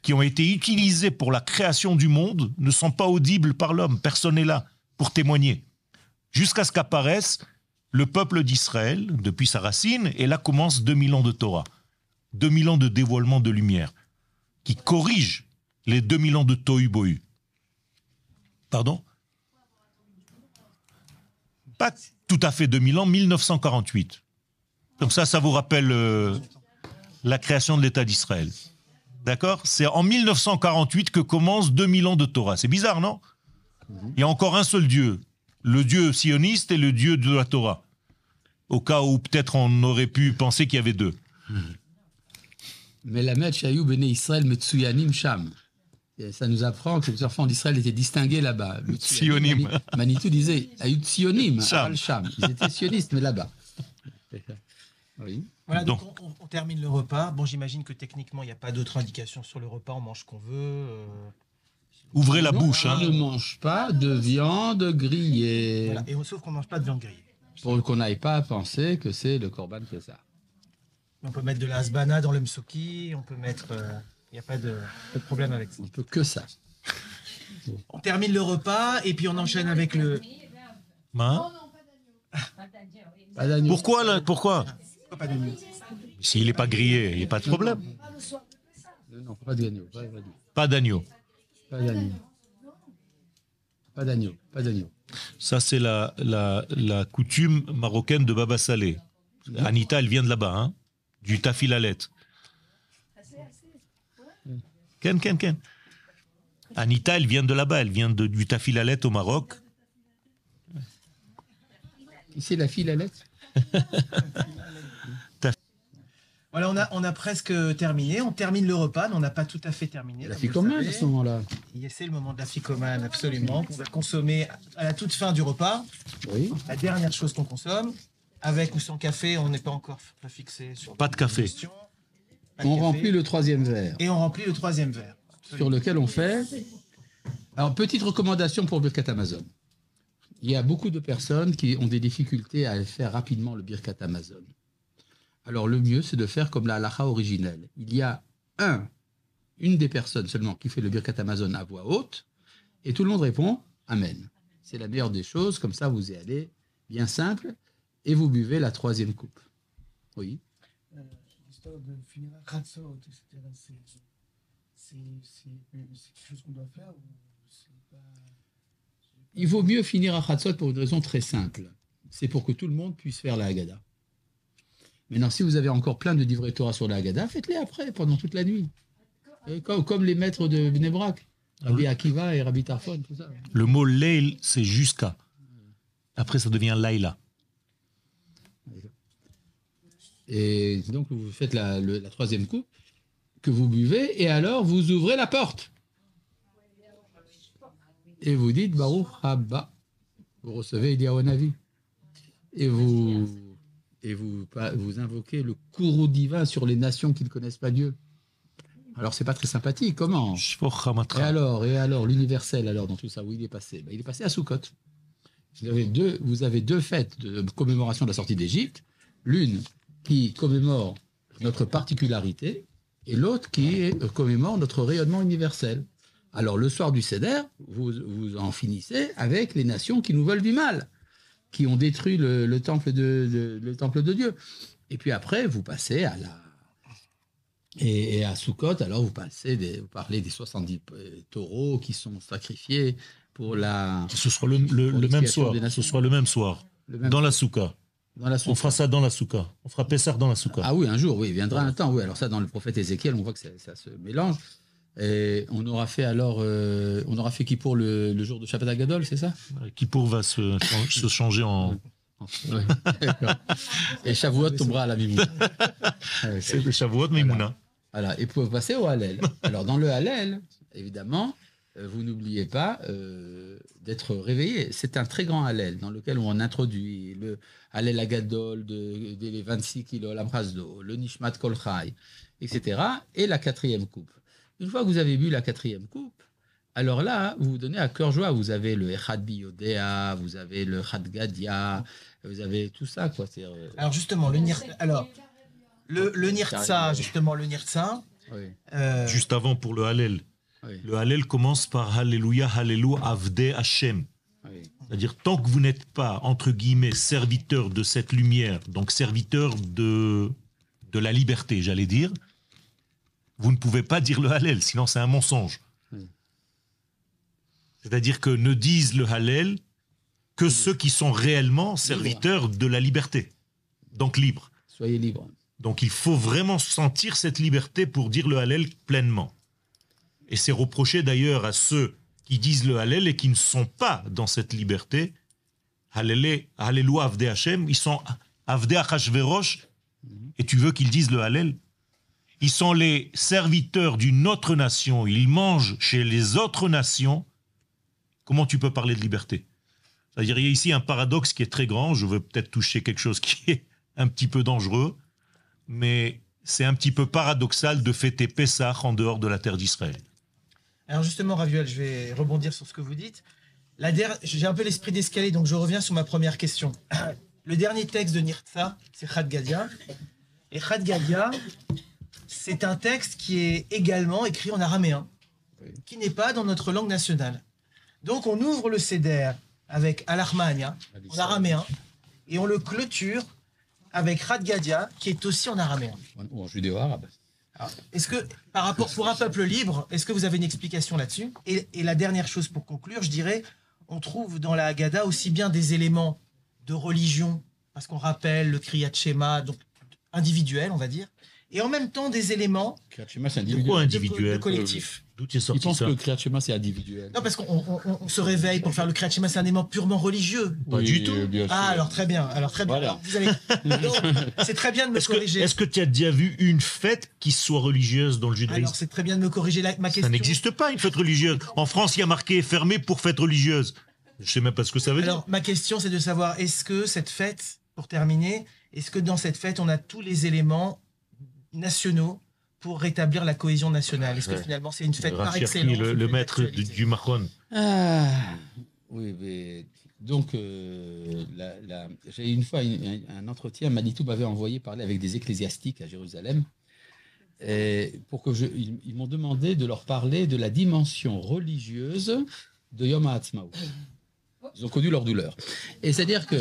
qui ont été utilisées pour la création du monde ne sont pas audibles par l'homme. Personne n'est là pour témoigner. Jusqu'à ce qu'apparaisse le peuple d'Israël, depuis sa racine, et là commence 2000 ans de Torah. 2000 ans de dévoilement de lumière, qui corrige les 2000 ans de Tohu Bohu. Pardon? Pas tout à fait 2000 ans, 1948. Comme ça, ça vous rappelle euh, la création de l'État d'Israël. D'accord? C'est en 1948 que commence 2000 ans de Torah. C'est bizarre, non? Il y a encore un seul Dieu, le Dieu sioniste et le Dieu de la Torah. Au cas où peut-être on aurait pu penser qu'il y avait deux. Mais la Met Shayou Bene Israël Metsuyanim Sham. Ça nous apprend que les enfants d'Israël étaient distingués là-bas. Sionim. Mani- Manitou disait Ayut Sionim. Al Sham. Ils étaient sionistes, mais là-bas. Oui. Voilà, donc, on, on- on termine le repas. Bon, j'imagine que techniquement, il n'y a pas d'autre indication sur le repas. On mange ce qu'on veut. euh, Ouvrez la Non, bouche. On hein. ne mange pas de viande grillée. voilà. Et on- sauf qu'on ne mange pas de viande grillée. Pour qu'on n'aille pas penser que c'est le Corban ça. On peut mettre de la hasbana dans le msoki. On peut mettre. euh, Il n'y a pas de, pas de problème avec ça. On peut que ça. On termine le repas et puis on enchaîne avec le. Hein d'agneau. Pourquoi là? Pourquoi? S'il n'est pas grillé, il n'y a pas de problème. Non, non, pas d'agneau. Pas d'agneau. Pas d'agneau. Pas d'agneau. Pas d'agneau. Pas d'agneau. Ça, c'est la, la, la coutume marocaine de Baba Salé. Anita, elle vient de là-bas, hein, du tafilalet. Ken, ken, ken. Anita, elle vient de là-bas, elle vient de, du tafilalet au Maroc. Ici, la fille, la lettre. Voilà, on a, on a presque terminé. On termine le repas, mais on n'a pas tout à fait terminé. La le commune à ce moment-là. C'est le moment de la ficomane, absolument, qu'on va consommer à la toute fin du repas. Oui. La dernière chose qu'on consomme. Avec ou sans café, on n'est pas encore fixé sur. Pas de café. question. Pas de On café. remplit le troisième verre. Et on remplit le troisième verre. sur lequel on fait. Alors, petite recommandation pour Birkat Amazon. Il y a beaucoup de personnes qui ont des difficultés à faire rapidement le Birkat Amazon. Alors, le mieux, c'est de faire comme la halacha originelle. Il y a un, une des personnes seulement qui fait le Birkat Amazon à voix haute, et tout le monde répond Amen. C'est la meilleure des choses, comme ça vous y allez, bien simple, et vous buvez la troisième coupe. Oui. Euh, L'histoire de finir à Khatsot, etc. C'est quelque chose qu'on doit faire ou c'est pas. Il vaut mieux finir à Khatsot pour une raison très simple. C'est pour que tout le monde puisse faire la Haggadah. Maintenant, si vous avez encore plein de livrets Torah sur la Haggadah, faites-les après, pendant toute la nuit. Comme, comme les maîtres de Bnebrak, Rabbi Akiva et Rabbi Tarfon, tout ça. Le mot leil, c'est jusqu'à. Après, ça devient Laïla. Et donc, vous faites la, le- la troisième coupe que vous buvez, et alors vous ouvrez la porte. Et vous dites Baruch Haba. Vous recevez Eliyahu Et vous, et vous, vous invoquez le courroux divin sur les nations qui ne connaissent pas Dieu. Alors, c'est pas très sympathique. Comment? Et alors, et alors, l'universel, alors, dans tout ça, où il est passé? Ben, Il est passé à Sukkot. Vous avez, deux, vous avez deux fêtes de commémoration de la sortie d'Égypte. L'une qui commémore notre particularité et l'autre qui commémore notre rayonnement universel. Alors, le soir du Seder, vous, vous en finissez avec les nations qui nous veulent du mal, qui ont détruit le, le temple, de, de- le temple de Dieu. Et puis après, vous passez à la, et, et à Sukkot, alors vous, passez des- vous parlez des 70 euh, taureaux qui sont sacrifiés pour la. Ce sera le, le- même soir. Ce sera le même soir. même- Dans la souka. dans la On fera ça dans la souka. On fera Pessar dans la souka. Ah oui, un jour, oui, il viendra un temps. Oui, alors ça, dans le prophète Ézéchiel, on voit que ça, ça se mélange. Et on aura fait alors, euh, on aura fait qui pour le, le jour de Shabbat Agadol, c'est ça? Kippour va se, se changer en. Et Shavuot tombera à la Mimouna. Ah C'est le Shavuot Mimouna. Voilà, et pour passer au Hallel. Alors, dans le Hallel, évidemment, euh, vous n'oubliez pas euh, d'être réveillé. C'est un très grand Hallel dans lequel on introduit le Hallel Agadol de, de les 26 kilos, l'Ambrasdo, le Nishmat Kolchai, etc. Et la quatrième coupe. Une fois que vous avez bu la quatrième coupe, alors là, vous vous donnez à cœur joie. Vous avez le Echad Biyodea, vous avez le Chad Gadia, vous avez tout ça, quoi. Euh, Alors justement, le nir... alors le, le nirtza, justement le nirtza. oui, euh, Juste avant pour le Hallel. oui, Le Hallel commence par Alléluia, Hallelujah, Avde Hashem. oui. C'est-à-dire, tant que vous n'êtes pas, entre guillemets, serviteur de cette lumière, donc serviteur de, de la liberté, j'allais dire, vous ne pouvez pas dire le Hallel, sinon c'est un mensonge. Oui. C'est-à-dire que ne disent le Hallel que ceux qui sont réellement serviteurs de la liberté, donc libres. Soyez libres. Donc il faut vraiment sentir cette liberté pour dire le Hallel pleinement. Et c'est reproché d'ailleurs à ceux qui disent le Hallel et qui ne sont pas dans cette liberté. Hallelé, Hallelou Avde Hashem, ils sont Avde Achashverosh, et tu veux qu'ils disent le Hallel Ils sont les serviteurs d'une autre nation, ils mangent chez les autres nations. Comment tu peux parler de liberté? C'est-à-dire, il y a ici un paradoxe qui est très grand, je veux peut-être toucher quelque chose qui est un petit peu dangereux, mais c'est un petit peu paradoxal de fêter Pessah en dehors de la terre d'Israël. Alors justement, Raviol, je vais rebondir sur ce que vous dites. J'ai un peu l'esprit d'escalier, donc je reviens sur ma première question. Le dernier texte de Nirtza, c'est Chad Gadia. Et Chad Gadia, c'est un texte qui est également écrit en araméen, qui n'est pas dans notre langue nationale. Donc on ouvre le Seder avec Al-Armania, en araméen, et on le clôture avec Chad Gadia, qui est aussi en araméen. Ou en judéo-arabe. Est-ce que, par rapport pour un peuple libre, est-ce que vous avez une explication là-dessus? Et, et la dernière chose pour conclure, je dirais, on trouve dans la Haggadah aussi bien des éléments de religion, parce qu'on rappelle le Kriyat Shema, donc individuel, on va dire, et en même temps des éléments c'est Pourquoi individuel. de, individuel de collectif. D'où tu es Ils sorti pensent ça que Kriyat c'est individuel. Non, parce qu'on on- on- on se réveille pour faire le Kriyat c'est un élément purement religieux. Pas du tout. sûr. Ah, alors très bien. Alors très bien. Voilà. C'est très bien de me Est-ce que corriger. est-ce que tu as déjà vu une fête qui soit religieuse dans le judaïsme Alors c'est très bien de me corriger la- ma question. Ça n'existe pas une fête religieuse. En France, il y a marqué fermé pour fête religieuse. Je sais même pas ce que ça veut dire. Alors, ma question, c'est de savoir, est-ce que cette fête, pour terminer, est-ce que dans cette fête, on a tous les éléments nationaux pour rétablir la cohésion nationale Est-ce que finalement, c'est une fête par excellence le, le maître du, Mahon. Ah, oui, mais donc, euh, j'ai eu une fois un, un entretien, Manitou m'avait envoyé parler avec des ecclésiastiques à Jérusalem. Et pour que je, ils, ils m'ont demandé de leur parler de la dimension religieuse de Yom HaAtzmaut. Ils ont connu leur douleur. Et c'est-à-dire que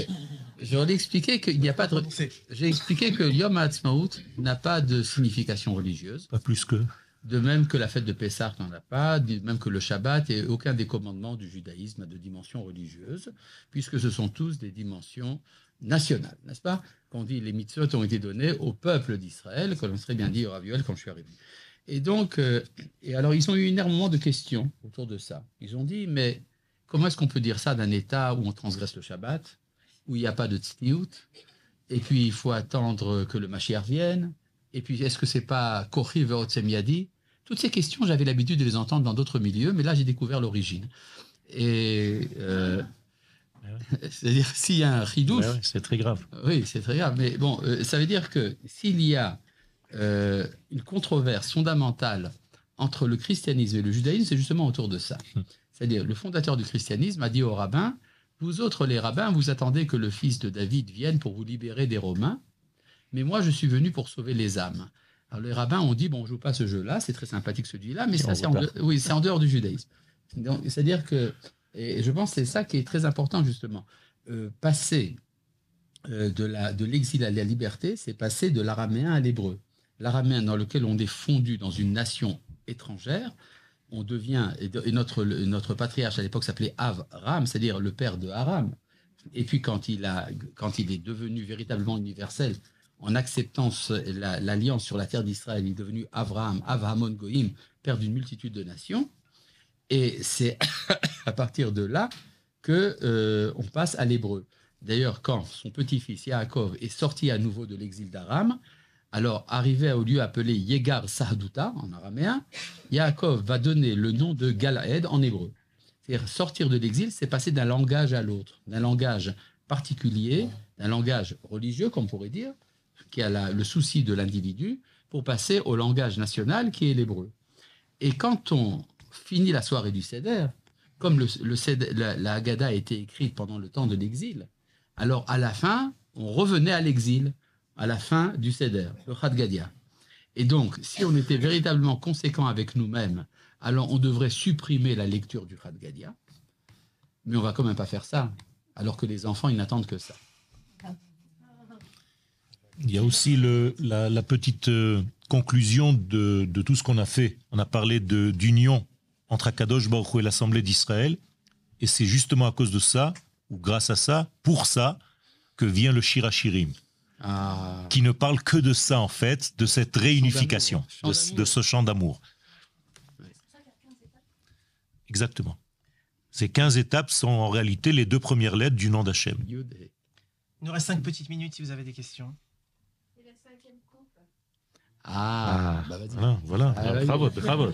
je leur ai expliqué qu'il n'y a pas de. J'ai expliqué que Yom HaAtzmaut n'a pas de signification religieuse. Pas plus que. De même que la fête de Pessah n'en a pas, de même que le Shabbat et aucun des commandements du judaïsme a de dimension religieuse, puisque ce sont tous des dimensions nationales, n'est-ce pas Qu'on dit les mitzvot ont été donnés au peuple d'Israël, comme on serait bien dit au Raviol quand je suis arrivé. Et donc, euh, et alors ils ont eu énormément de questions autour de ça. Ils ont dit, mais comment est-ce qu'on peut dire ça d'un État où on transgresse le Shabbat où il n'y a pas de tzniout, et puis il faut attendre que le Mashiach vienne, et puis est-ce que c'est pas Kochi Veotsem Yadi? Toutes ces questions, j'avais l'habitude de les entendre dans d'autres milieux, mais là j'ai découvert l'origine. Et euh, c'est-à-dire s'il y a un ridouche, Ouais, ouais, c'est très grave. oui, c'est très grave. Mais bon, euh, ça veut dire que s'il y a euh, une controverse fondamentale entre le christianisme et le judaïsme, c'est justement autour de ça. C'est-à-dire, le fondateur du christianisme a dit aux rabbins Vous autres, les rabbins, vous attendez que le fils de David vienne pour vous libérer des Romains, mais moi, je suis venu pour sauver les âmes. Alors, les rabbins ont dit Bon, on joue pas ce jeu-là, c'est très sympathique celui-là, mais Et ça, c'est en, pas. de- oui, c'est en dehors du judaïsme. Donc, C'est-à-dire que, et je pense que c'est ça qui est très important, justement. Euh, passer euh, de l'exil à la liberté, c'est passer de l'araméen à l'hébreu. L'araméen dans lequel on est fondu dans une nation étrangère, on devient, et notre, notre patriarche à l'époque s'appelait Avram, c'est-à-dire le père de Aram. Et puis quand il, a, quand il est devenu véritablement universel, en acceptant ce- la- l'alliance sur la terre d'Israël, il est devenu Avraham, Avramon Goïm, père d'une multitude de nations. Et c'est à partir de là que euh, on passe à l'hébreu. D'ailleurs, quand son petit-fils Yaakov est sorti à nouveau de l'exil d'Aram, alors arrivé au lieu appelé Yegar Sahduta en araméen, Yaakov va donner le nom de Galaed en hébreu. C'est-à-dire sortir de l'exil, c'est passer d'un langage à l'autre, d'un langage particulier, d'un langage religieux, comme on pourrait dire, qui a le souci de l'individu, pour passer au langage national qui est l'hébreu. Et quand on finit la soirée du Seder, comme la, la Haggadah a été écrite pendant le temps de l'exil, alors à la fin, on revenait à l'exil, à la fin du Seder, le Chadgadia. Et donc, si on était véritablement conséquent avec nous-mêmes, alors on devrait supprimer la lecture du Chadgadia, mais on va quand même pas faire ça, alors que les enfants, ils n'attendent que ça. Il y a aussi le, la, petite euh, conclusion de, de tout ce qu'on a fait. On a parlé d'union entre Akadosh Baruch et l'Assemblée d'Israël. Et c'est justement à cause de ça, ou grâce à ça, pour ça, que vient le Shirachirim, Ah, qui ne parle que de ça, en fait, de cette réunification, de, d'amour. de ce chant d'amour. Exactement. Ces 15 étapes sont en réalité les deux premières lettres du nom d'Hachem. Il nous reste cinq petites minutes si vous avez des questions. Et la cinquième coupe Ah, bah vas-y. Voilà, voilà. Ah. Bravo, bravo.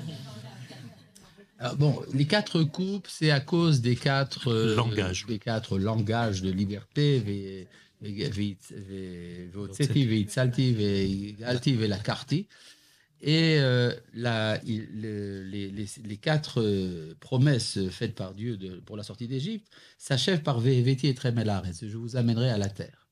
Alors, bon, les quatre coupes, c'est à cause des quatre euh, Langages. des quatre langages de liberté, veotseti, veitzalti, veigalti, velakarti. Et euh, la- il- le- les, les- quatre euh, promesses faites par Dieu pour la sortie d'Égypte s'achèvent par Veheveti et Tremelares. Je vous amènerai à la terre.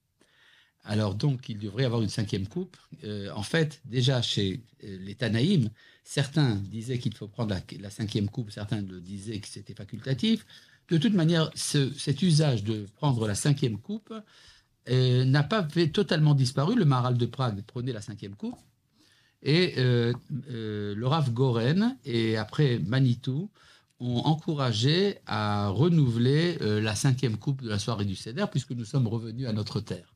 Alors donc, il devrait y avoir une cinquième coupe. Euh, en fait, déjà chez euh, les Tanaïm, certains disaient qu'il faut prendre la, la cinquième coupe, certains le disaient que c'était facultatif. De toute manière, ce- cet usage de prendre la cinquième coupe euh, n'a pas fait totalement disparu. Le Maral de Prague prenait la cinquième coupe. Et euh, euh, le Rav Goren et après Manitou ont encouragé à renouveler euh, la cinquième coupe de la soirée du Seder puisque nous sommes revenus à notre terre.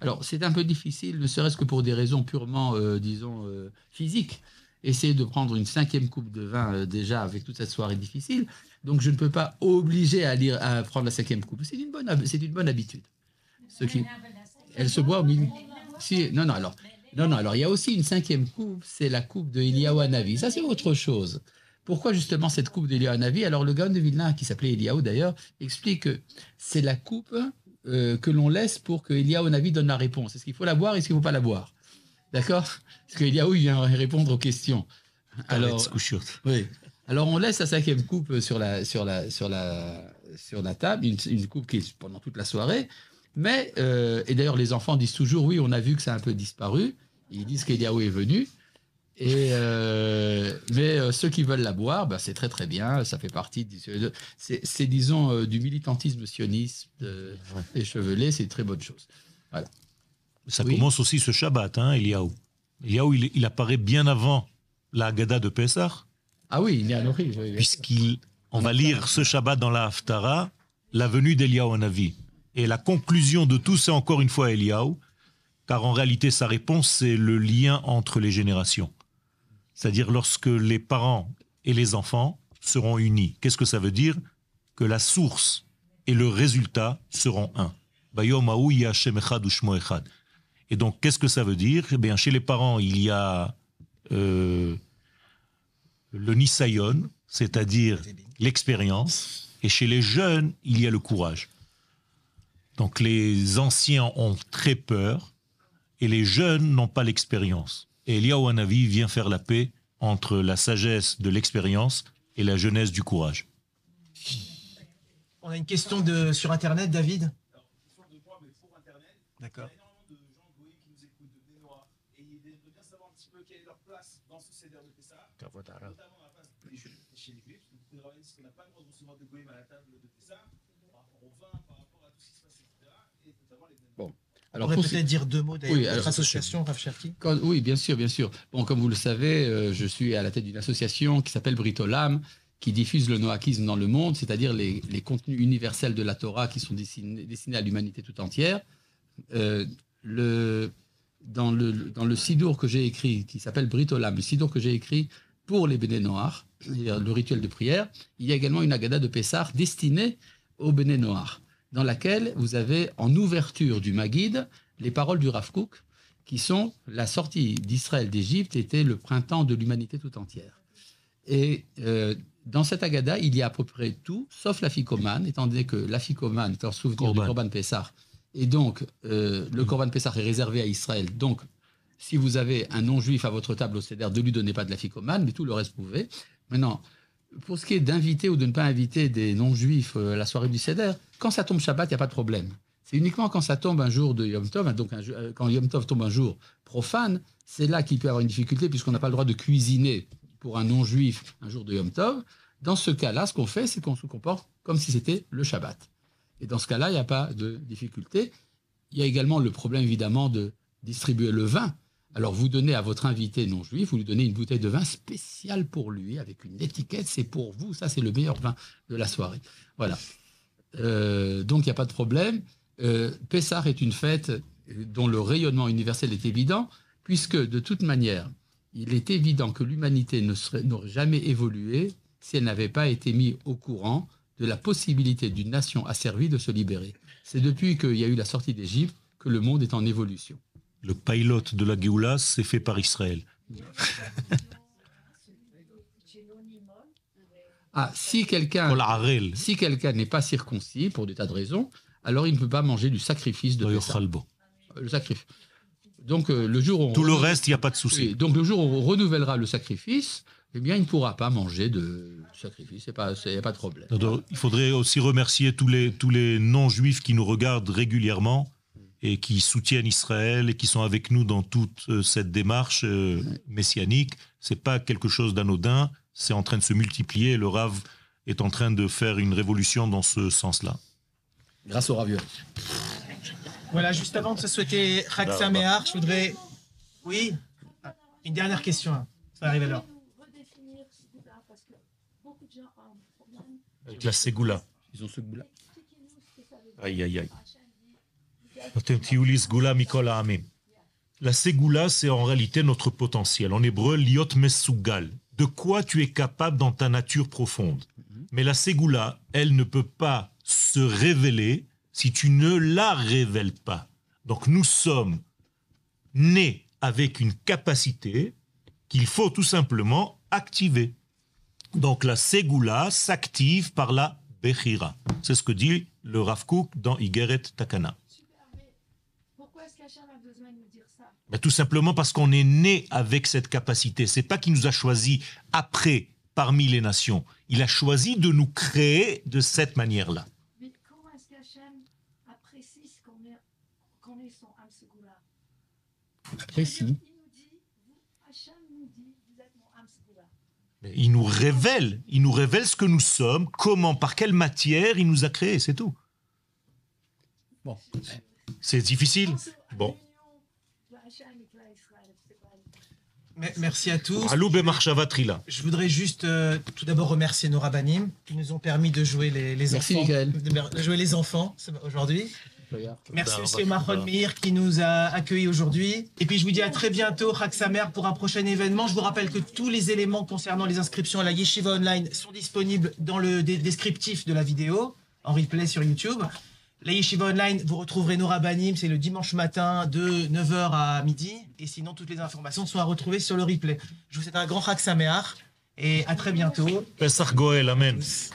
Alors c'est un peu difficile, ne serait-ce que pour des raisons purement, disons, physiques. Essayer de prendre une cinquième coupe de vin déjà avec toute cette soirée difficile. Donc je ne peux pas obliger à, à prendre la cinquième coupe. C'est une une bonne habitude. Ce qui, elle se boit au milieu. Si, non, non, alors, non, non, alors il y a aussi une cinquième coupe, c'est la coupe de Eliyahu Hanavi. Ça, c'est autre chose. Pourquoi justement cette coupe d'Eliyahu Hanavi? Alors le Gaon de Vilna, qui s'appelait Eliyahu d'ailleurs, explique que c'est la coupe euh, que l'on laisse pour que Eliyahu Hanavi donne la réponse. Est-ce qu'il faut la boire Est-ce qu'il ne faut pas la boire? D'accord? Parce que Eliyahu il vient répondre aux questions. Alors, oui. Alors on laisse la cinquième coupe sur la, sur la, sur la, sur la table, une, une coupe qui est pendant toute la soirée. Mais, euh, et d'ailleurs les enfants disent toujours, oui, on a vu que ça a un peu disparu. Ils disent qu'Eliaou est venu. Et euh, mais euh, ceux qui veulent la boire, bah, c'est très très bien. Ça fait partie, c'est, disons, euh, du militantisme sioniste échevelé. C'est une très bonne chose. Voilà. Ça Oui. commence aussi ce Shabbat, hein, Eliaou. Eliaou, il, il apparaît bien avant la Haggadah de Pessah, Ah oui, il est à puisqu'il, on va lire ce Shabbat dans la Haftara, la venue d'Eliaou Hanavi. Et la conclusion de tout, c'est encore une fois Eliaou, car en réalité, sa réponse, c'est le lien entre les générations. C'est-à-dire lorsque les parents et les enfants seront unis. Qu'est-ce que ça veut dire? Que la source et le résultat seront un. Et donc, qu'est-ce que ça veut dire? Eh bien, chez les parents, il y a euh, le nisayon, c'est-à-dire l'expérience, et chez les jeunes, il y a le courage. Donc, les anciens ont très peur, et les jeunes n'ont pas l'expérience. Et Eliyahu Hanavi vient faire la paix entre la sagesse de l'expérience et la jeunesse du courage. On a une question de, sur Internet, David? D'accord. Bon. On Alors, pourrait peut-être dire deux mots d'ailleurs Oui, votre association, Rav Cherki Quand- oui, bien sûr, bien sûr. Bon, comme vous le savez, euh, je suis à la tête d'une association qui s'appelle Britolam, qui diffuse le noakisme dans le monde, c'est-à-dire les, les contenus universels de la Torah qui sont destinés, destinés à l'humanité tout entière. Euh, le, dans, le, dans le sidour que j'ai écrit, qui s'appelle Britolam, le sidour que j'ai écrit pour les Béné Noirs, c'est-à-dire le rituel de prière, il y a également une agada de Pessah destinée aux Béné Noirs, dans laquelle vous avez en ouverture du Maguide les paroles du Rav Kook, qui sont la sortie d'Israël d'Égypte était le printemps de l'humanité tout entière. Et euh, dans cette agada, il y a à peu près tout, sauf la ficomane, étant donné que la ficomane est en souvenir Corban. du Corban Pessah. Et donc, euh, le Corban Pessah est réservé à Israël. Donc, si vous avez un non-juif à votre table au CEDER, ne lui donnez pas de la ficomane, mais tout le reste, vous pouvez. Maintenant, pour ce qui est d'inviter ou de ne pas inviter des non-juifs euh, à la soirée du CEDER, quand ça tombe Shabbat, il n'y a pas de problème. C'est uniquement quand ça tombe un jour de Yom Tov, donc un jour- euh, quand Yom Tov tombe un jour profane, c'est là qu'il peut y avoir une difficulté puisqu'on n'a pas le droit de cuisiner pour un non-juif un jour de Yom Tov. Dans ce cas-là, ce qu'on fait, c'est qu'on se comporte comme si c'était le Shabbat. Et dans ce cas-là, il n'y a pas de difficulté. Il y a également le problème, évidemment, de distribuer le vin. Alors, vous donnez à votre invité non-juif, vous lui donnez une bouteille de vin spéciale pour lui, avec une étiquette, c'est pour vous, ça c'est le meilleur vin de la soirée. Voilà. Euh, donc, il n'y a pas de problème. Euh, est une fête dont le rayonnement universel est évident, puisque de toute manière, il est évident que l'humanité n'aurait jamais évolué si elle n'avait pas été mise au courant de la possibilité d'une nation asservie de se libérer. C'est depuis qu'il y a eu la sortie d'Égypte que le monde est en évolution. Le pilote de la Géoula, c'est fait par Israël. Ah, si quelqu'un si n'est pas circoncis pour des tas de raisons, alors il ne peut pas manger du sacrifice de Pessah. bo. Le sacrifice. Donc euh, le jour où on Tout le reste, il n'y a pas de souci. Oui, donc le jour où on renouvellera le sacrifice, eh bien il ne pourra pas manger de sacrifice. C'est pas, il n'y a pas de problème. Donc, Il faudrait aussi remercier tous les, tous les non-juifs qui nous regardent régulièrement et qui soutiennent Israël et qui sont avec nous dans toute euh, cette démarche euh, messianique. C'est pas quelque chose d'anodin, c'est en train de se multiplier. Le Rav est en train de faire une révolution dans ce sens-là. Grâce au ravioli. Voilà, juste avant de se souhaiter Chag Sameach, je voudrais. Oui Une dernière question. hein. Ça arrive alors. Pouvez-vous redéfinir Ségoula Parce que beaucoup de gens ont un problème. Avec la Ségoula. Ils ont ce goût-là. Aïe, aïe, aïe. La Ségoula, c'est en réalité notre potentiel. En hébreu, liot mesugal. De quoi tu es capable dans ta nature profonde. Mais la Ségoula, elle ne peut pas se révéler si tu ne la révèles pas. Donc nous sommes nés avec une capacité qu'il faut tout simplement activer. Donc la Ségoula s'active par la Bechira. C'est ce que dit le Rav Kook dans Igeret Takana. Super, mais pourquoi est-ce qu'Hachem a besoin de nous dire ça Ben, tout simplement parce qu'on est né avec cette capacité. C'est pas qu'il nous a choisi après parmi les nations. Il a choisi de nous créer de cette manière-là. Mais comment est-ce qu'Hachem apprécie ce qu'on est, qu'on est son âme Ségoula Précis. Il nous dit, vous, Hachem nous dit, vous êtes mon âme Ségoula. Mais Il nous révèle, il nous révèle ce que nous sommes, comment, par quelle matière il nous a créés, c'est tout. Bon. C'est difficile. Bon. De Hachem et de Israël, c'est pas Me- Merci à tous. Je voudrais juste euh, tout d'abord remercier nos rabbinim qui nous ont permis de jouer les, les Merci, enfants. Michael. De, de jouer les enfants aujourd'hui. Merci aussi à Mahon Meir qui nous a accueillis aujourd'hui. Et puis je vous dis à très bientôt, Samer, pour un prochain événement. Je vous rappelle que tous les éléments concernant les inscriptions à la Yeshiva Online sont disponibles dans le descriptif de la vidéo, en replay sur YouTube. La Yeshiva Online, vous retrouverez nos rabbinim, c'est le dimanche matin de 9h à midi. Et sinon, toutes les informations sont à retrouver sur le replay. Je vous souhaite un grand Chag Sameach et à très bientôt. Pesach Goel, Amen.